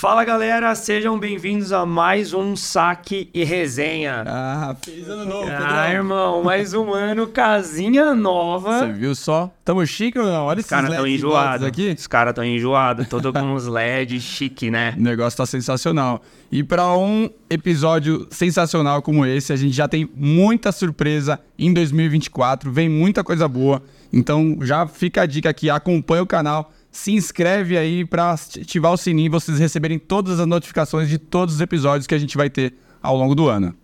Fala galera, sejam bem-vindos a mais um Saque e Resenha. Ah, feliz ano novo, Ah, irmão, mais um ano, casinha nova. Você viu só? Tamo chique ou não? Olha Os esses caras tão LEDs enjoados aqui. Os caras tão enjoados, todo com uns LED chique, né? O negócio tá sensacional. E para um episódio sensacional como esse, a gente já tem muita surpresa em 2024, vem muita coisa boa. Então já fica a dica aqui, acompanha o canal, se inscreve aí para ativar o sininho e vocês receberem todas as notificações de todos os episódios que a gente vai ter ao longo do ano.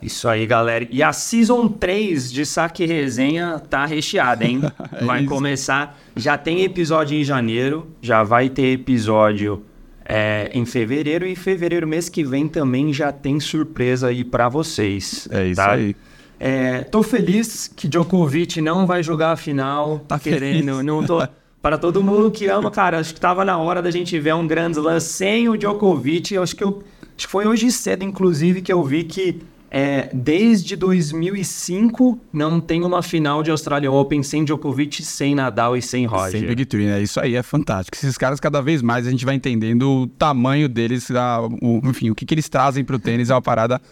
Isso aí, galera. E a Season 3 de Saque Resenha tá recheada, hein? É Vai começar. Já tem episódio em janeiro, já vai ter episódio é, em fevereiro. E fevereiro, mês que vem, também já tem surpresa aí pra vocês. É isso tá? aí. É, tô feliz que Djokovic não vai jogar a final. Tá querendo. feliz. Não tô. Para todo mundo que ama, cara, acho que tava na hora da gente ver um Grand Slam sem o Djokovic. Eu acho que eu, acho que foi hoje cedo, inclusive, que eu vi que é, desde 2005 não tem uma final de Australian Open sem Djokovic, sem Nadal e sem Roger. Sem Big Three, né? Isso aí é fantástico. Esses caras, cada vez mais, a gente vai entendendo o tamanho deles, a- o- enfim, o que, que eles trazem pro tênis é uma parada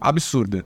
absurda.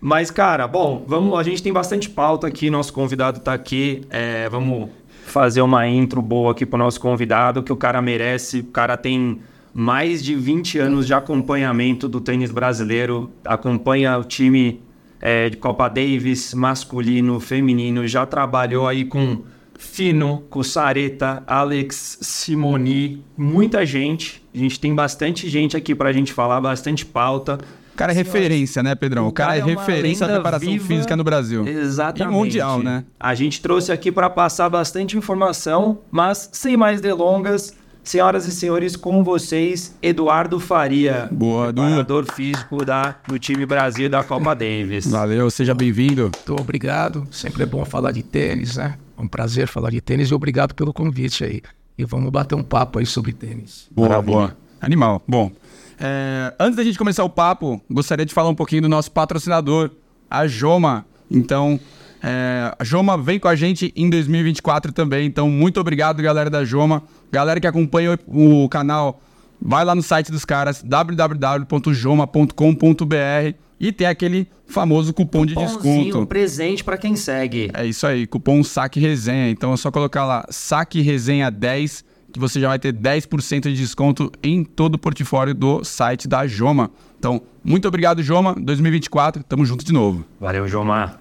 Mas, cara, bom, vamos, a gente tem bastante pauta aqui, nosso convidado tá aqui. é, vamos fazer uma intro boa aqui pro nosso convidado, que o cara merece. O cara tem mais de 20 anos de acompanhamento do tênis brasileiro, acompanha o time é, de Copa Davis, masculino, feminino, já trabalhou aí com Fino, com Sareta, Alex Simoni, muita gente. A gente tem bastante gente aqui pra gente falar, bastante pauta. O cara é referência, né, Pedrão? O cara, é uma referência da preparação viva. física no Brasil. Exatamente. E mundial, né? A gente trouxe aqui para passar bastante informação, mas sem mais delongas, senhoras e senhores, com vocês, Eduardo Faria, Boa, preparador físico da, do time Brasil da Copa Davis. Valeu, seja bem-vindo. Muito obrigado. Sempre é bom falar de tênis, né? É um prazer falar de tênis e obrigado pelo convite aí. E vamos bater um papo aí sobre tênis. Boa, Maravilha. boa. Animal. Bom, é, antes da gente começar o papo, gostaria de falar um pouquinho do nosso patrocinador, a Joma. Então, é, a Joma vem com a gente em 2024 também. Então, muito obrigado, galera da Joma. Galera que acompanha o, o canal, vai lá no site dos caras, www.joma.com.br e tem aquele famoso cupom de desconto. presente para quem segue. É isso aí, cupom Saque Resenha. Então é só colocar lá Saque Resenha 10 que você já vai ter 10% de desconto em todo o portfólio do site da Joma. Então, muito obrigado, Joma. 2024, tamo junto de novo. Valeu, Jomar.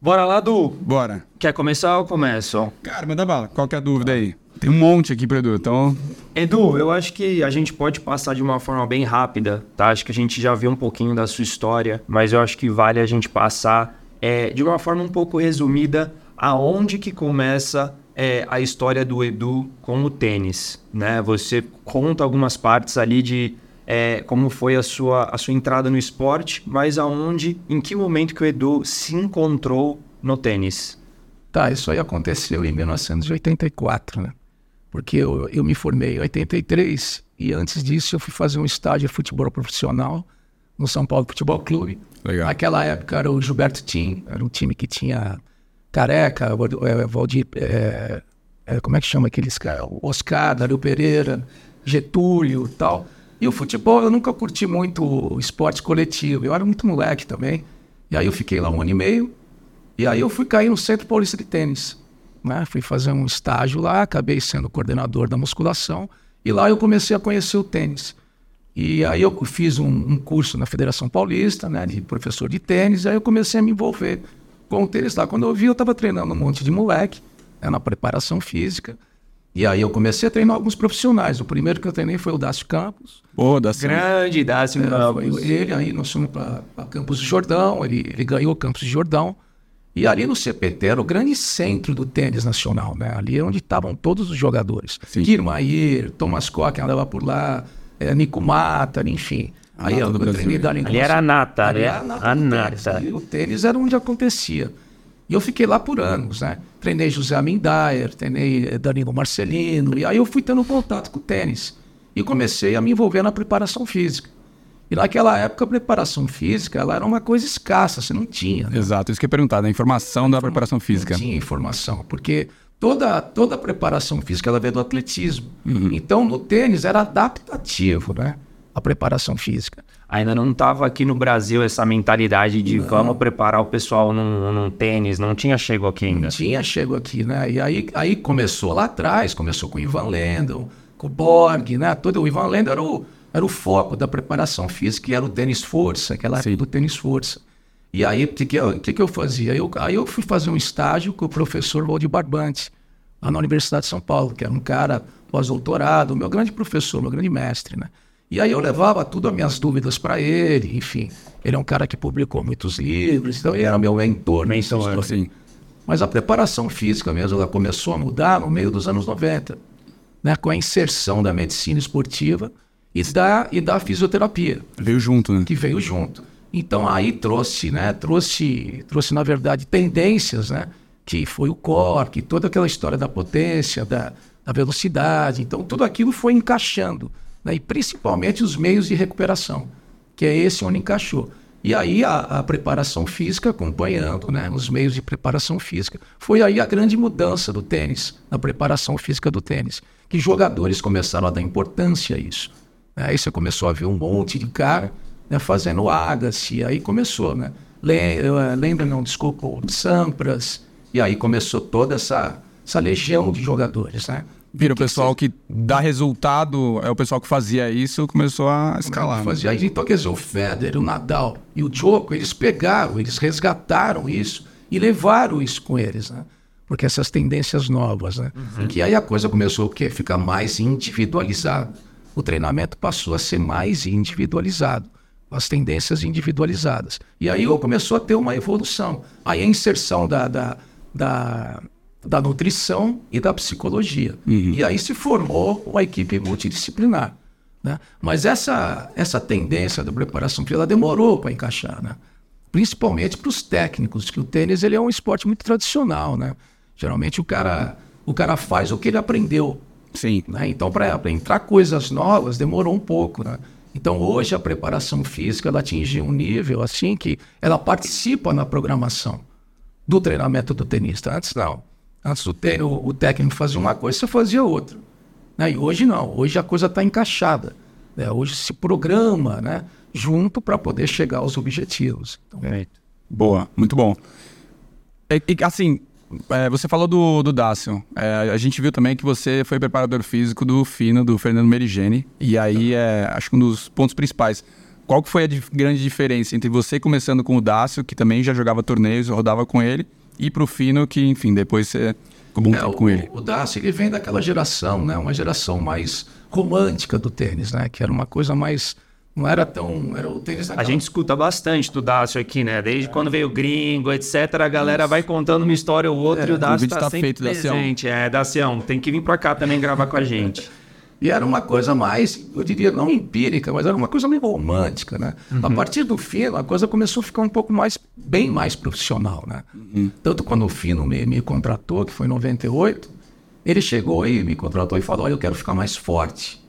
Bora lá, Du. Bora. Quer começar ou começo? Cara, manda bala. Qual que é a dúvida aí? Tem um monte aqui pro Edu, então... Edu, eu acho que a gente pode passar de uma forma bem rápida, tá? Acho que a gente já viu um pouquinho da sua história, mas eu acho que vale a gente passar é, de uma forma um pouco resumida aonde que começa é, a história do Edu com o tênis, né? Você conta algumas partes ali de é, como foi a sua, a sua entrada no esporte, mas aonde, em que momento que o Edu se encontrou no tênis? Tá, isso aí aconteceu em 1984, né? Porque eu, eu me formei em 83 e antes disso eu fui fazer um estágio de futebol profissional no São Paulo Futebol Clube. Legal. Naquela época era o Gilberto Tim, era um time que tinha Careca, eh, Valdir, eh, eh, como é que chama aqueles caras? Oscar, Dario Pereira, Getúlio e tal. E o futebol eu nunca curti muito o esporte coletivo, eu era muito moleque também. E aí eu fiquei lá um ano e meio, e aí eu fui cair no Centro Paulista de Tênis. Né? Fui fazer um estágio lá, acabei sendo coordenador da musculação, e lá eu comecei a conhecer o tênis. E aí eu fiz um, um curso na Federação Paulista, né, de professor de tênis, aí eu comecei a me envolver com o tênis lá. Quando eu vi, eu estava treinando um monte de moleque, né, na preparação física, e aí eu comecei a treinar alguns profissionais. O primeiro que eu treinei foi o Dácio Campos, Pô, dá certo. Grande Dácio é, Campos. ele, aí nós fomos para Campos do Jordão, ele, ele ganhou Campos do Jordão. E ali no CPT era o grande centro do tênis nacional, né? Ali é onde estavam todos os jogadores. Sim. Kirmair, Thomas Koch andava por lá, é, Nico Mata, enfim. Aí treinei Brasil. dali Ali era a nata, ali era era a a nata tênis. O tênis era onde acontecia. E eu fiquei lá por anos, né? Treinei José Amendayer, treinei eh, Danilo Marcelino, e aí eu fui tendo contato com o tênis. E comecei a me envolver na preparação física. E naquela época a preparação física ela era uma coisa escassa, você não tinha. Né? Exato, isso que eu ia perguntar, da informação da preparação física. Não tinha informação, porque toda, toda a preparação física ela veio do atletismo. Então, no tênis era adaptativo, né? A preparação física. Ainda não estava aqui no Brasil essa mentalidade de vamos preparar o pessoal num, num tênis, não tinha chego aqui ainda. Tinha chego aqui, né? E aí, aí começou lá atrás, começou com o Ivan Lendl, com o Borg, né? Todo, o Ivan Lendl era o, era o foco da preparação física, e era o tênis força, aquela época do tênis força. E aí, o que, que, que, eu fazia? Eu, aí eu fui fazer um estágio com o professor Valdir Barbante, lá na Universidade de São Paulo, que era um cara pós-doutorado, meu grande professor, meu grande mestre, né? E aí eu levava tudo as minhas dúvidas para ele, enfim. Ele é um cara que publicou muitos livros, então ele era meu mentor. nessas Mentor, histórias. Mas a preparação física mesmo, ela começou a mudar no meio dos anos 90, né? com a inserção da medicina esportiva e da, e da fisioterapia Veio junto, né? que veio junto. Então aí trouxe, né, trouxe, trouxe na verdade tendências, né, que foi o cork, toda aquela história da potência, da, da velocidade. Então tudo aquilo foi encaixando, né, e principalmente os meios de recuperação, que é esse onde encaixou. E aí a, a preparação física acompanhando, né, os meios de preparação física. Foi aí a grande mudança do tênis, na preparação física do tênis, que jogadores começaram a dar importância a isso. né. Aí você começou a ver um monte de cara né, fazendo Agassi, aí começou, né? Eh, Lembra, não, desculpa, o Sampras, e aí começou toda essa, essa legião de jogadores, né? Vira o pessoal que dá resultado, é o pessoal que fazia isso, começou a escalar. né? Fazia isso. Então, quer dizer, o Federer, o Nadal e o Djoko, eles pegaram, eles resgataram isso e levaram isso com eles, né? Porque essas tendências novas, né? Que aí a coisa começou o quê? Ficar mais individualizada. O treinamento passou a ser mais individualizado. As tendências individualizadas. E aí começou a ter uma evolução. Aí a inserção da, da, da, da nutrição e da psicologia. E aí se formou uma equipe multidisciplinar. Né? Mas essa, essa tendência da preparação física demorou para encaixar, né? principalmente para os técnicos, que o tênis ele é um esporte muito tradicional. Né? Geralmente o cara, o cara faz o que ele aprendeu. Sim. Né? Então, para entrar coisas novas, demorou um pouco. Né? Então, hoje a preparação física ela atinge um nível assim que ela participa na programação do treinamento do tenista. Antes não. Antes o, te- o- o técnico fazia uma coisa, você fazia outra. Né? E hoje não. Hoje a coisa está encaixada. né? Hoje se programa né? junto para poder chegar aos objetivos. Então, Boa, muito bom. E, e, assim, é, você falou do, do Dácio. É, a gente viu também que você foi preparador físico do Fino, do Fernando Merigene. E aí, é, acho que um dos pontos principais. Qual que foi a dif- grande diferença entre você começando com o Dácio, que também já jogava torneios, rodava com ele, e pro Fino, que, enfim, depois você ficou bom É, tempo o, com ele? o Darcy ele vem daquela geração, né? Uma geração mais romântica do tênis, né? Que era uma coisa mais não era tão era o tênis A gente escuta bastante do Dácio aqui, né? Desde quando veio o gringo, etc. A galera vai contando uma história ou outra e o Dácio tá tá sempre feito, Dacião. presente. É, Dacião, tem que vir pra cá também gravar com a gente. E era uma coisa mais, eu diria, não empírica, mas era uma coisa meio romântica, né? A partir do Fino, a coisa começou a ficar um pouco mais, bem mais profissional, né? Tanto quando o Fino me, me contratou, que foi em 98, ele chegou aí, me contratou e falou, olha, eu quero ficar mais forte.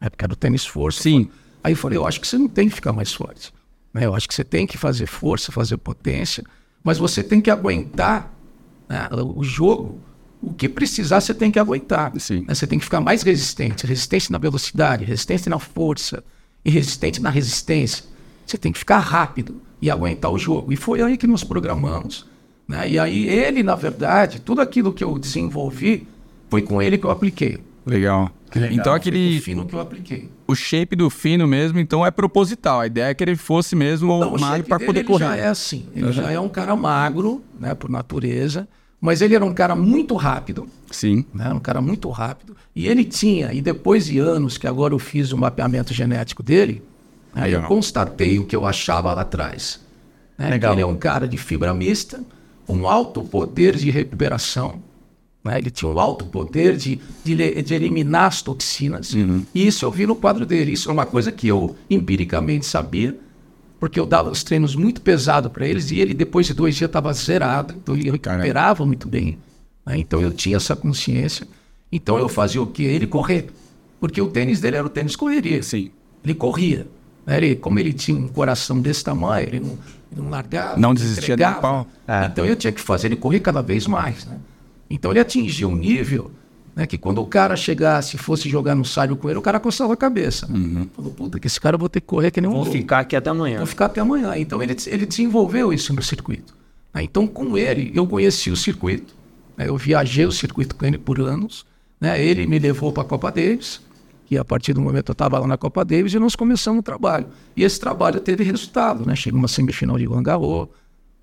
É porque era o tênis força. Sim. Aí eu falei, eu acho que você não tem que ficar mais forte. né? Eu acho que você tem que fazer força, fazer potência, mas você tem que aguentar né, o jogo. O que precisar, você tem que aguentar. Sim. né? Você tem que ficar mais resistente. Resistente na velocidade, resistente na força e resistente na resistência. Você tem que ficar rápido e aguentar o jogo. E foi aí que nós programamos. né? E aí ele, na verdade, tudo aquilo que eu desenvolvi foi com ele que eu apliquei. Legal. Então Foi aquele. o fino que eu apliquei. O shape do Fino mesmo, então é proposital. A ideia é que ele fosse mesmo Não, o magro para poder ele correr. já é assim. Ele já é um cara magro, né, por natureza, mas ele era um cara muito rápido, Sim. né, um cara muito rápido. E ele tinha, e depois de anos que agora eu fiz o mapeamento genético dele, aí eu Legal. constatei o que eu achava lá atrás. Né, Legal. ele é um cara de fibra mista, um alto poder de recuperação. né, Ele tinha um alto poder de, de, de eliminar as toxinas. E isso eu vi no quadro dele. Isso é uma coisa que eu empiricamente sabia, porque eu dava os treinos muito pesados para eles e ele, depois de dois dias, estava zerado. Então ele recuperava muito bem. né, Então eu tinha essa consciência. Então eu fazia o que? Ele correr. Porque o tênis dele era o tênis correria. Sim. Ele corria. né, Ele, como ele tinha um coração desse tamanho, ele não, ele não largava. Não desistia entregava. pau. É. Então eu tinha que fazer ele correr cada vez mais. Né? Então ele atingiu um nível né, que quando o cara chegasse e fosse jogar no sábio com ele, o cara coçava a cabeça. Né? Falou, puta, que esse cara eu vou ter que correr que nem um louco. ficar aqui até amanhã. Vou ficar até amanhã. Então ele, ele desenvolveu isso no circuito. né? Então com ele eu conheci o circuito. né? Eu viajei o circuito com ele por anos. né? Ele me levou para a Copa Davis. E a partir do momento eu estava lá na Copa Davis e nós começamos o trabalho. E esse trabalho teve resultado. Né? Chegou uma semifinal de Roland Garros,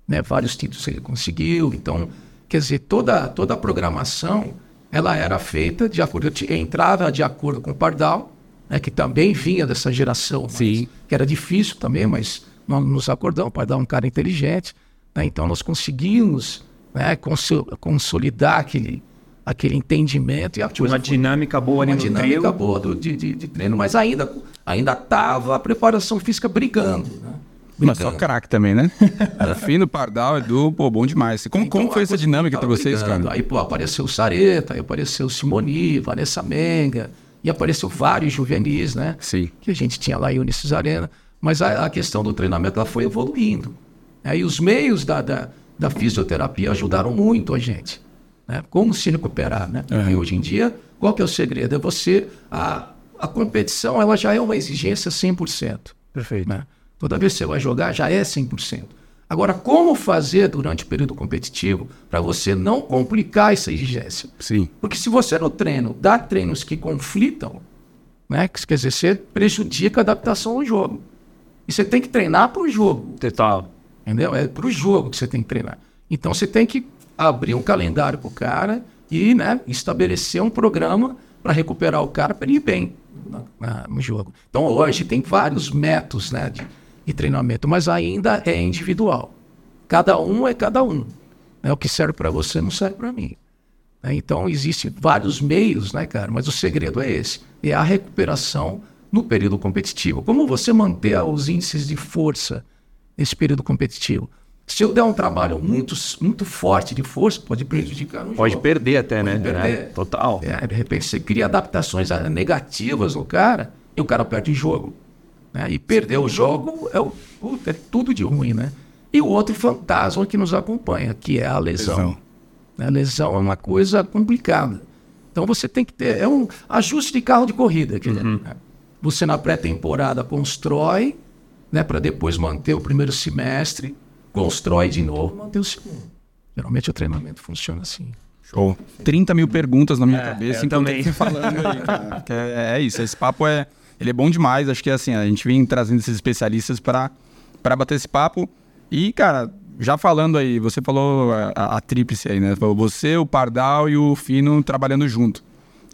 né? vários títulos ele conseguiu. Então, quer dizer, toda, toda a programação ela era feita de acordo, entrava de acordo com o Pardal, né, que também vinha dessa geração, mas Sim. que era difícil também, mas nós nos acordamos, o Pardal é um cara inteligente, né, então nós conseguimos né, conso- consolidar aquele, aquele entendimento e a Tinha uma coisa foi- dinâmica boa ali uma dinâmica trio. boa do- de, de- de treino, mas ainda ainda estava a preparação física brigando. Né? Mas só craque também, né? Fino, Pardal, Edu, pô, bom demais. Como, como Então, foi a essa dinâmica tava vocês, brigando. cara? Aí, pô, apareceu o Sareta, aí apareceu o Simoni, Vanessa Menga, e apareceu vários juvenis, né? Sim. Que a gente tinha lá em Unisys Arena. Mas a, a questão do treinamento ela foi evoluindo. Aí os meios da, da, da fisioterapia ajudaram muito a gente. Né? Como se recuperar, né? Uhum. E hoje em dia, qual que é o segredo? É você... A, a competição, ela já é uma exigência 100%. Perfeito. né? Toda vez que você vai jogar, já é 100%. Agora, como fazer durante o período competitivo para você não complicar essa exigência? Sim. Porque se você no treino dá treinos que conflitam, né? que Quer dizer, você prejudica a adaptação ao jogo. E você tem que treinar para o jogo, Total. entendeu? É para o jogo que você tem que treinar. Então você tem que abrir um calendário para o cara e né, estabelecer um programa para recuperar o cara para ele ir bem no jogo. Então hoje tem vários métodos né, de, de treinamento, mas ainda é individual. Cada um é cada um. Né? O que serve para você não serve para mim. né? Então, existem vários meios, né, cara? Mas o segredo é esse: é a recuperação no período competitivo. Como você manter os índices de força nesse período competitivo? Se eu der um trabalho muito, muito forte de força, pode prejudicar no Pode jogo. perder até, né? perder. É, Total. É, de repente você cria adaptações negativas no cara e o cara perde o jogo. Né? E perder o jogo é, o- é tudo de ruim, né? E o outro fantasma que nos acompanha, que é a lesão. Lesão. Né? Lesão é uma coisa complicada. Então você tem que ter. É um ajuste de carro de corrida. Dizer, né? Você na pré-temporada constrói, né, para depois manter o primeiro semestre, constrói de novo, manter o segundo. Geralmente o treinamento funciona assim. Show. 30 mil perguntas na minha cabeça, eu enquanto também. você falando aí, É, é isso, esse papo é, ele é bom demais. Acho que assim, a gente vem trazendo esses especialistas para bater esse papo. E, cara, já falando aí, você falou a, a, a tríplice aí, né? Você, o Pardal e o Fino trabalhando junto.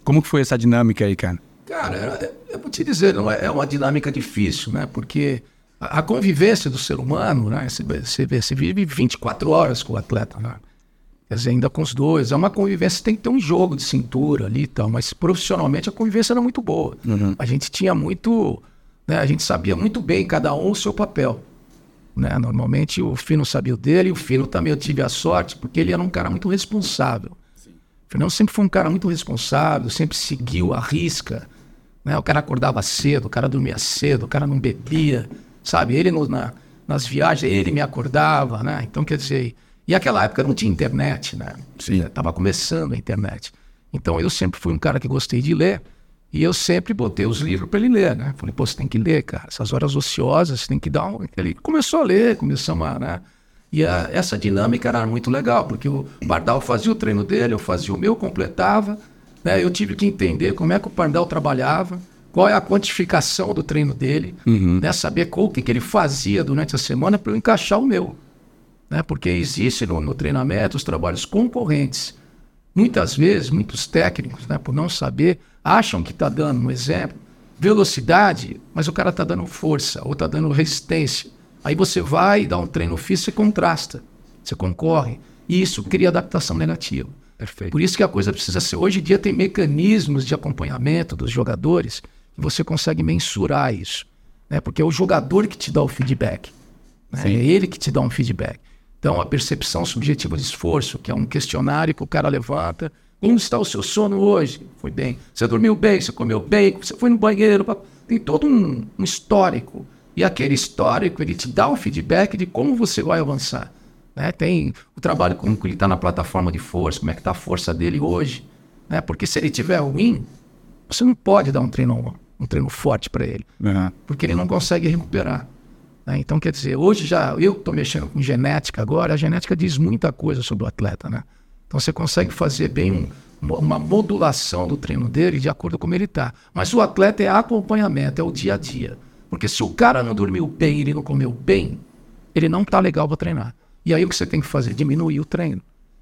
Como que foi essa dinâmica aí, cara? Cara, eu vou te dizer, não é, é uma dinâmica difícil, né? Porque a, a convivência do ser humano, né? Você, você, você vive 24 horas com o atleta, né? Quer dizer, ainda com os dois. É uma convivência, tem que ter um jogo de cintura ali e tal, mas profissionalmente a convivência era muito boa. A gente tinha muito. Né? A gente sabia muito bem, cada um, o seu papel. Né? Normalmente o Fino sabia o dele, e o Fino também eu tive a sorte, porque ele era um cara muito responsável. O Fernando sempre foi um cara muito responsável, sempre seguiu a risca. Né? O cara acordava cedo, o cara dormia cedo, o cara não bebia, sabe? Ele no- na- nas viagens, ele me acordava, né? Então, quer dizer... E aquela época não tinha internet, né? Sim. Tava começando a internet. Então, eu sempre fui um cara que gostei de ler e eu sempre botei os livros para ele ler, né? Falei, pô, você tem que ler, cara. Essas horas ociosas, você tem que dar um... Ele começou a ler, começamos a... Né? E a- essa dinâmica era muito legal, porque o Pardal fazia o treino dele, eu fazia o meu, completava. Né? Eu tive que entender como é que o Pardal trabalhava, qual é a quantificação do treino dele, né? saber qual, o que, que ele fazia durante a semana para eu encaixar o meu. Né? Porque existe no, no treinamento os trabalhos concorrentes. Muitas vezes, muitos técnicos, né, por não saber, acham que está dando, um exemplo, velocidade, mas o cara está dando força ou está dando resistência. Aí você vai dá um treino físico e contrasta. Você concorre. E isso cria adaptação negativa. Perfeito. Por isso que a coisa precisa ser. Hoje em dia tem mecanismos de acompanhamento dos jogadores que você consegue mensurar isso. Né? Porque é o jogador que te dá o feedback. né? É ele que te dá um feedback. Então, a percepção subjetiva de esforço, que é um questionário que o cara levanta. Como está o seu sono hoje? Foi bem. Você dormiu bem? Você comeu bem? Você foi no banheiro? Tem todo um, um histórico. E aquele histórico, ele te dá o feedback de como você vai avançar. Né? Tem o trabalho como que ele está na plataforma de força, como é que está a força dele hoje. Né? Porque se ele tiver ruim, você não pode dar um treino, um treino forte para ele, Uhum. porque ele não consegue recuperar. Né? Então, quer dizer, hoje já eu estou mexendo com genética agora, a genética diz muita coisa sobre o atleta, né? Então você consegue fazer bem um- uma modulação do treino dele de acordo com como ele está. Mas o atleta é acompanhamento, é o dia a dia. Porque se o cara não dormiu bem, ele não comeu bem, ele não está legal para treinar. E aí o que você tem que fazer? Diminuir o treino.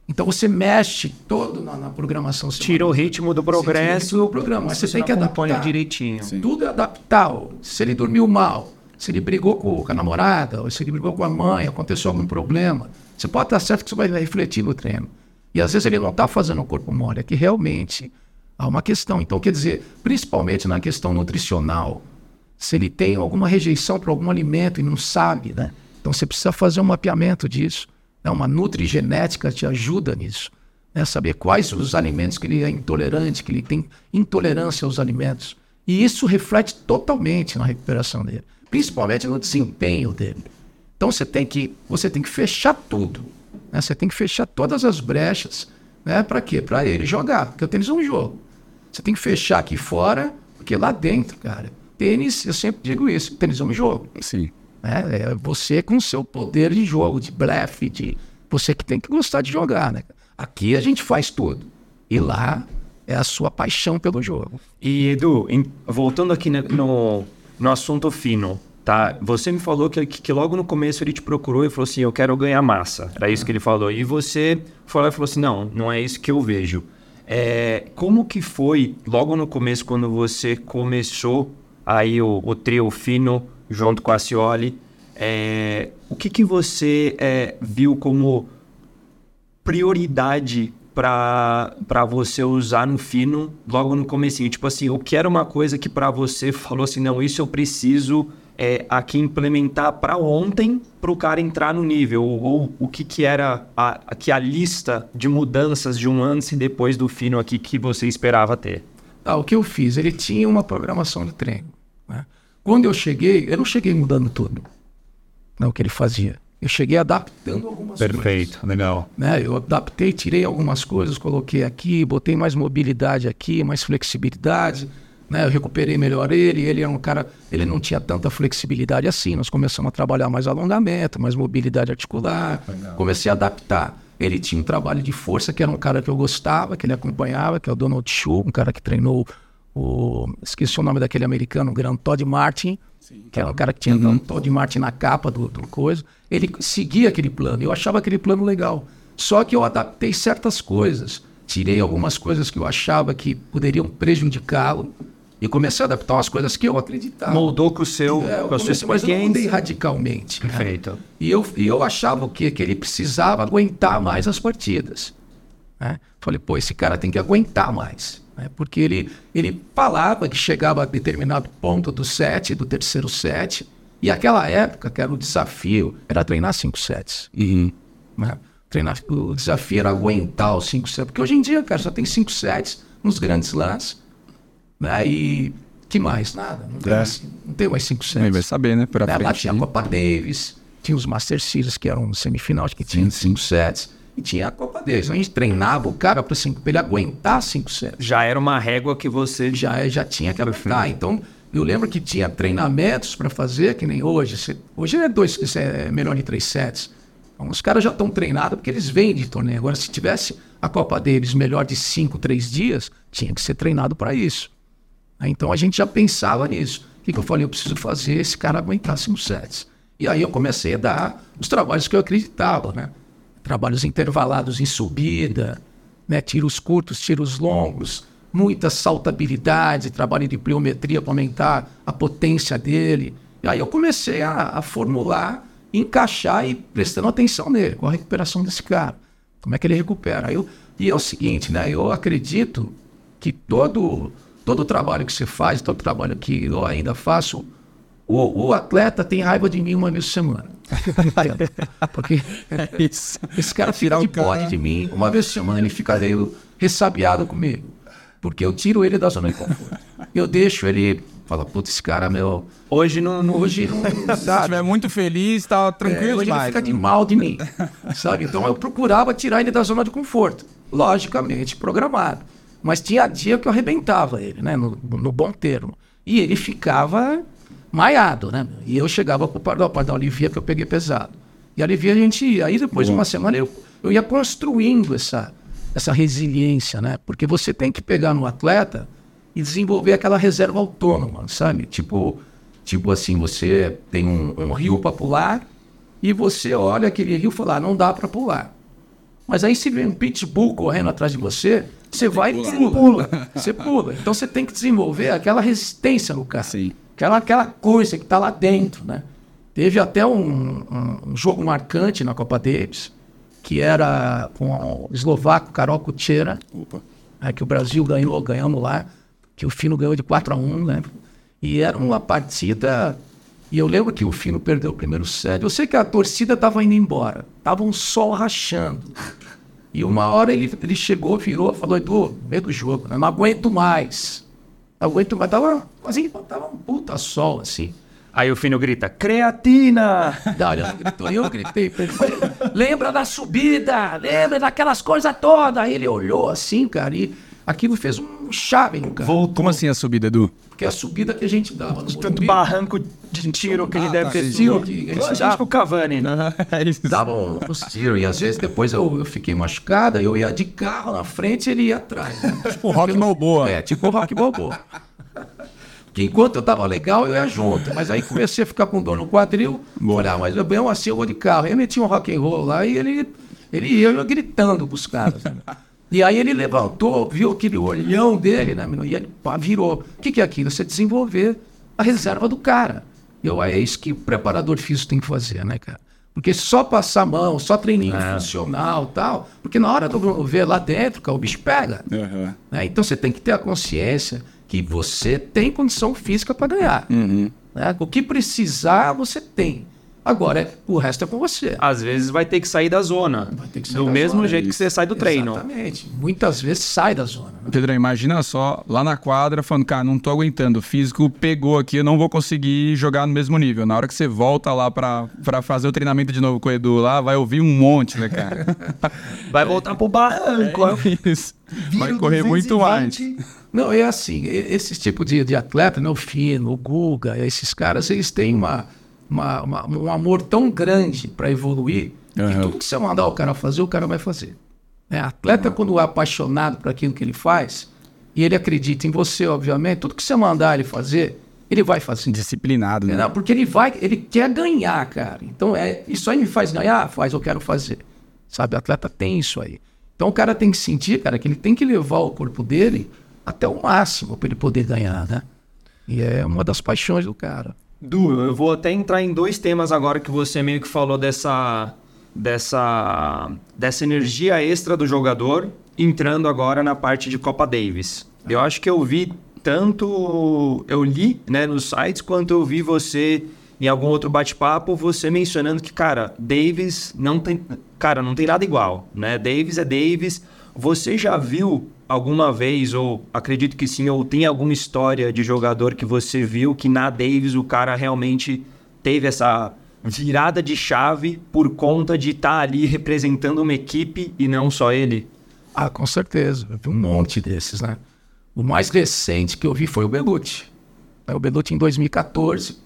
Então você mexe todo na, na programação. Tira o ritmo do progresso. do programa, mas você tem que acompanha adaptar. direitinho. Tudo é adaptar. Se ele dormiu mal, se ele brigou com, a namorada, ou se ele brigou com a mãe, aconteceu algum problema, você pode estar certo que isso vai refletir no treino. E às vezes ele não está fazendo o corpo mole, é que realmente há uma questão. Então, quer dizer, principalmente na questão nutricional, se ele tem alguma rejeição para algum alimento e não sabe, né? Então você precisa fazer um mapeamento disso. Né? Uma nutrigenética te ajuda nisso. Né? Saber quais os alimentos que ele é intolerante, que ele tem intolerância aos alimentos. E isso reflete totalmente na recuperação dele, principalmente no desempenho dele. Então você tem que, você tem que fechar tudo. né? Você tem que fechar todas as brechas. Né? Para quê? Para ele jogar, porque o tênis é um jogo. Você tem que fechar aqui fora, porque lá dentro, cara, tênis, eu sempre digo isso, tênis é um jogo. Sim. né? É você com seu poder de jogo, de blefe, de você que tem que gostar de jogar, né? Aqui a gente faz tudo. E lá é a sua paixão pelo jogo. E Edu, em- voltando aqui ne- no, no assunto fino, tá? Você me falou que, que logo no começo ele te procurou e falou assim: Eu quero ganhar massa. Era isso que ele falou. E você lá e falou assim: Não, não é isso que eu vejo. É, como que foi logo no começo, quando você começou aí o, o trio fino junto com a Cioli? é, o que, que você é, viu como prioridade para você usar no fino logo no comecinho? Tipo assim, o que era uma coisa que para você falou assim, não, isso eu preciso é, aqui implementar para ontem para o cara entrar no nível? Ou, ou o que que era a, aqui a lista de mudanças de um antes e depois do fino aqui que você esperava ter? Ah, o que eu fiz? Ele tinha uma programação de treino. né? Quando eu cheguei, eu não cheguei mudando tudo. Não, o que ele fazia. Eu cheguei adaptando algumas coisas. legal. né? Eu adaptei, tirei algumas coisas, coloquei aqui, botei mais mobilidade aqui, mais flexibilidade, né? Eu recuperei melhor ele, ele era um cara, ele não tinha tanta flexibilidade assim. Nós começamos a trabalhar mais alongamento, mais mobilidade articular. Comecei a adaptar. Ele tinha um trabalho de força, que era um cara que eu gostava, que ele acompanhava, que é o Donald Chu, um cara que treinou o esqueci o nome daquele americano, o grande Todd Martin, que era um cara que tinha um Todd Martin na capa do, do coisa. Ele seguia aquele plano. Eu achava aquele plano legal. Só que eu adaptei certas coisas. Tirei algumas coisas que eu achava que poderiam prejudicá-lo. E comecei a adaptar umas coisas que eu acreditava. Moldou com o seu, É, eu com a sua mas eu mudei radicalmente. né? Perfeito. E eu, e eu achava o quê? Que ele precisava aguentar mais as partidas. né? Falei, pô, esse cara tem que aguentar mais. Né? Porque ele, ele falava que chegava a determinado ponto do set, do terceiro set, e aquela época, que era o desafio, era treinar cinco sets. né? Treinar, o desafio era aguentar os cinco sets. Porque hoje em dia, cara, só tem cinco sets nos grandes lãs. Né? E que mais? Nada. Não tem, É. mais, não tem mais cinco sets. vai saber, né? Pra Né? Lá tinha a Copa Davis, tinha os Master Series, que eram semifinal, que tinha cinco sets. E tinha a Copa Davis. A gente treinava o cara para ele aguentar cinco sets. Já era uma régua que você Já, já tinha que aguentar. Então, eu lembro que tinha treinamentos para fazer, que nem hoje. Hoje é dois, é melhor de três sets. Então, os caras já estão treinados porque eles vêm de torneio. Agora, se tivesse a Copa Davis melhor de cinco, três dias, tinha que ser treinado para isso. Aí, Então a gente já pensava nisso. O que, que eu falei? Eu preciso fazer esse cara aguentar cinco sets. E aí eu comecei a dar os trabalhos que eu acreditava, né? Trabalhos intervalados em subida, né? tiros curtos, tiros longos, muita saltabilidade, trabalho de pliometria para aumentar a potência dele. E aí eu comecei a, a formular, encaixar e prestando atenção nele, com a recuperação desse cara. Como é que ele recupera? Aí eu, e é o seguinte, né? Eu acredito que todo, todo o trabalho que você faz, todo o trabalho que eu ainda faço, o, o atleta tem raiva de mim uma vez por semana. Porque Isso. esse cara fica de bode de mim. Uma vez por semana ele fica meio ressabiado comigo. Porque eu tiro ele da zona de conforto. Eu deixo ele Fala, putz, esse cara, meu, Hoje não. não- hoje não Se estiver muito feliz, tá É, tranquilo hoje ele demais. fica de mal de mim, sabe? Então eu procurava tirar ele da zona de conforto, logicamente programado. Mas tinha dia que eu arrebentava ele, né? No, no bom termo. E ele ficava maiado, né? E eu chegava pro Pardal, Pardal alivia que eu peguei pesado. E alivia a gente ia. Aí depois de uma semana eu, eu ia construindo essa, essa resiliência, né? Porque você tem que pegar no atleta e desenvolver aquela reserva autônoma, sabe? Tipo, tipo assim, você tem um, um rio para pular e você olha aquele rio e fala, ah, não dá para pular. Mas aí se vem um pitbull correndo atrás de você, você vai e pula. Você pula. Então você tem que desenvolver aquela resistência no cara. Sim. Aquela, aquela coisa que está lá dentro, né? Teve até um, um- jogo marcante na Copa Davis, que era com o eslovaco Karol Kuchera, é, que o Brasil ganhou, ganhamos lá, que o Fino ganhou de 4 a 1 né? E era uma partida. E eu lembro que o Fino perdeu o primeiro set. Eu sei que a torcida estava indo embora, tava um sol rachando. E uma hora ele, ele chegou, virou, falou: Edu, meio do jogo, né? não aguento mais. Aguento mais. Tava, assim, tava um puta sol, assim. Aí o Fino grita: Creatina! Não, ele gritou, eu gritei Lembra da subida? Lembra daquelas coisas todas? Aí ele olhou assim, cara, e aquilo fez um chave no cara. Como assim a subida, Edu? Porque a subida que a gente dava no Tanto Morumbi, barranco de tiro que ele Ah, deve ter sido. Que a gente Igual a gente dava. com o Cavani, né? É dava uns tiros. E às vezes depois eu, eu fiquei machucada, eu ia de carro na frente e ele ia atrás. né? Tipo rock balboa. É, tipo o rock balboa. Que enquanto eu tava legal, eu ia junto. Mas aí comecei a ficar com dor no quadril. Falei, ah, mas eu bem assim eu vou de carro. Aí eu meti um rock and roll lá e ele, ele ia eu ia gritando pros caras. E aí ele levantou, viu aquele olhão dele, né? meu? E ele pá, virou. O que, que é aquilo? Você desenvolver a reserva do cara. E eu, é isso que o preparador físico tem que fazer, né, cara? Porque só passar a mão, só treininho funcional e tal. Porque na hora do ver lá dentro, cara, o bicho pega. Aham. né? Então você tem que ter a consciência que você tem condição física para ganhar. né? O que precisar, você tem. Agora, é- o resto é com você. Às vezes vai ter que sair da zona. ter que sair do da mesmo zona, jeito que isso. você sai do treino. Exatamente. Muitas vezes sai da zona. né? Pedrão, imagina só, lá na quadra, falando, cara, não tô aguentando, o físico pegou aqui, eu não vou conseguir jogar no mesmo nível. Na hora que você volta lá pra, pra fazer o treinamento de novo com o Edu lá, vai ouvir um monte, né, cara? Vai voltar pro barranco. É isso. Vai correr muito mais. Não, é assim, esse tipo de, de atleta, né, o Fino, o Guga, esses caras, eles têm uma, uma- uma- um amor tão grande para evoluir que Aham. tudo que você mandar o cara fazer, o cara vai fazer. É, atleta, quando é apaixonado por aquilo que ele faz, e ele acredita em você, obviamente, tudo que você mandar ele fazer, ele vai fazer. Disciplinado, né? Não, porque ele vai, ele quer ganhar, cara. Então, é, isso aí me faz ganhar? Faz, eu quero fazer. Sabe, o atleta tem isso aí. Então, o cara tem que sentir, cara, que ele tem que levar o corpo dele até o máximo para ele poder ganhar, né? E é uma das paixões do cara. Du, eu vou até entrar em dois temas agora que você meio que falou dessa, dessa, dessa energia extra do jogador, entrando agora na parte de Copa Davis. Eu acho que eu vi tanto, eu li né, nos sites, quanto eu vi você em algum outro bate-papo, você mencionando que, cara, Davis não tem, cara, não tem nada igual, né? Davis é Davis. Você já viu alguma vez, ou acredito que sim, ou tem alguma história de jogador que você viu que na Davis o cara realmente teve essa virada de chave por conta de estar ali representando uma equipe e não só ele? Ah, com certeza. Eu vi um monte desses, né? O mais recente que eu vi foi o Belucci. O Belucci em 2014,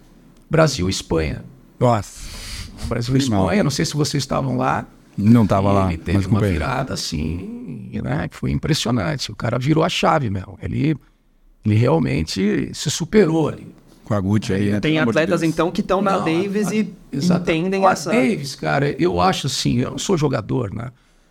Brasil e Espanha. Nossa. Brasil e Animal. Espanha, não sei se vocês estavam lá. Não tava lá, Ele teve mas uma virada assim, né? Que foi impressionante. O cara virou a chave, meu. Ele, ele realmente se superou ali. Com a Gucci aí, né? Tem atletas Deus. então que estão na Não, Davis a- e Exatamente. entendem A essa. Davis, cara, eu acho assim, eu não sou jogador, né?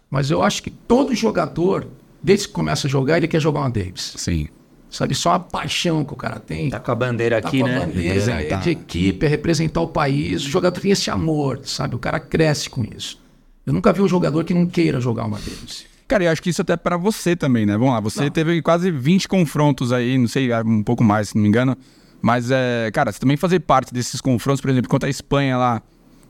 Mas eu acho que todo jogador, desde que começa a jogar, ele quer jogar uma Davis. Sim. Sabe, só a paixão que o cara tem. Tá com a bandeira Tá aqui, com a né? bandeira, é Representar. de equipe, é representar o país. O jogador tem esse amor, sabe? O cara cresce com isso. Eu nunca vi um jogador que não queira jogar uma Davis. Cara, eu acho que isso até pra você também, né? Vamos lá, você teve quase 20 confrontos aí, não sei, um pouco mais, se não me engano. Mas, é, cara, você também fazer parte desses confrontos, por exemplo, contra a Espanha lá,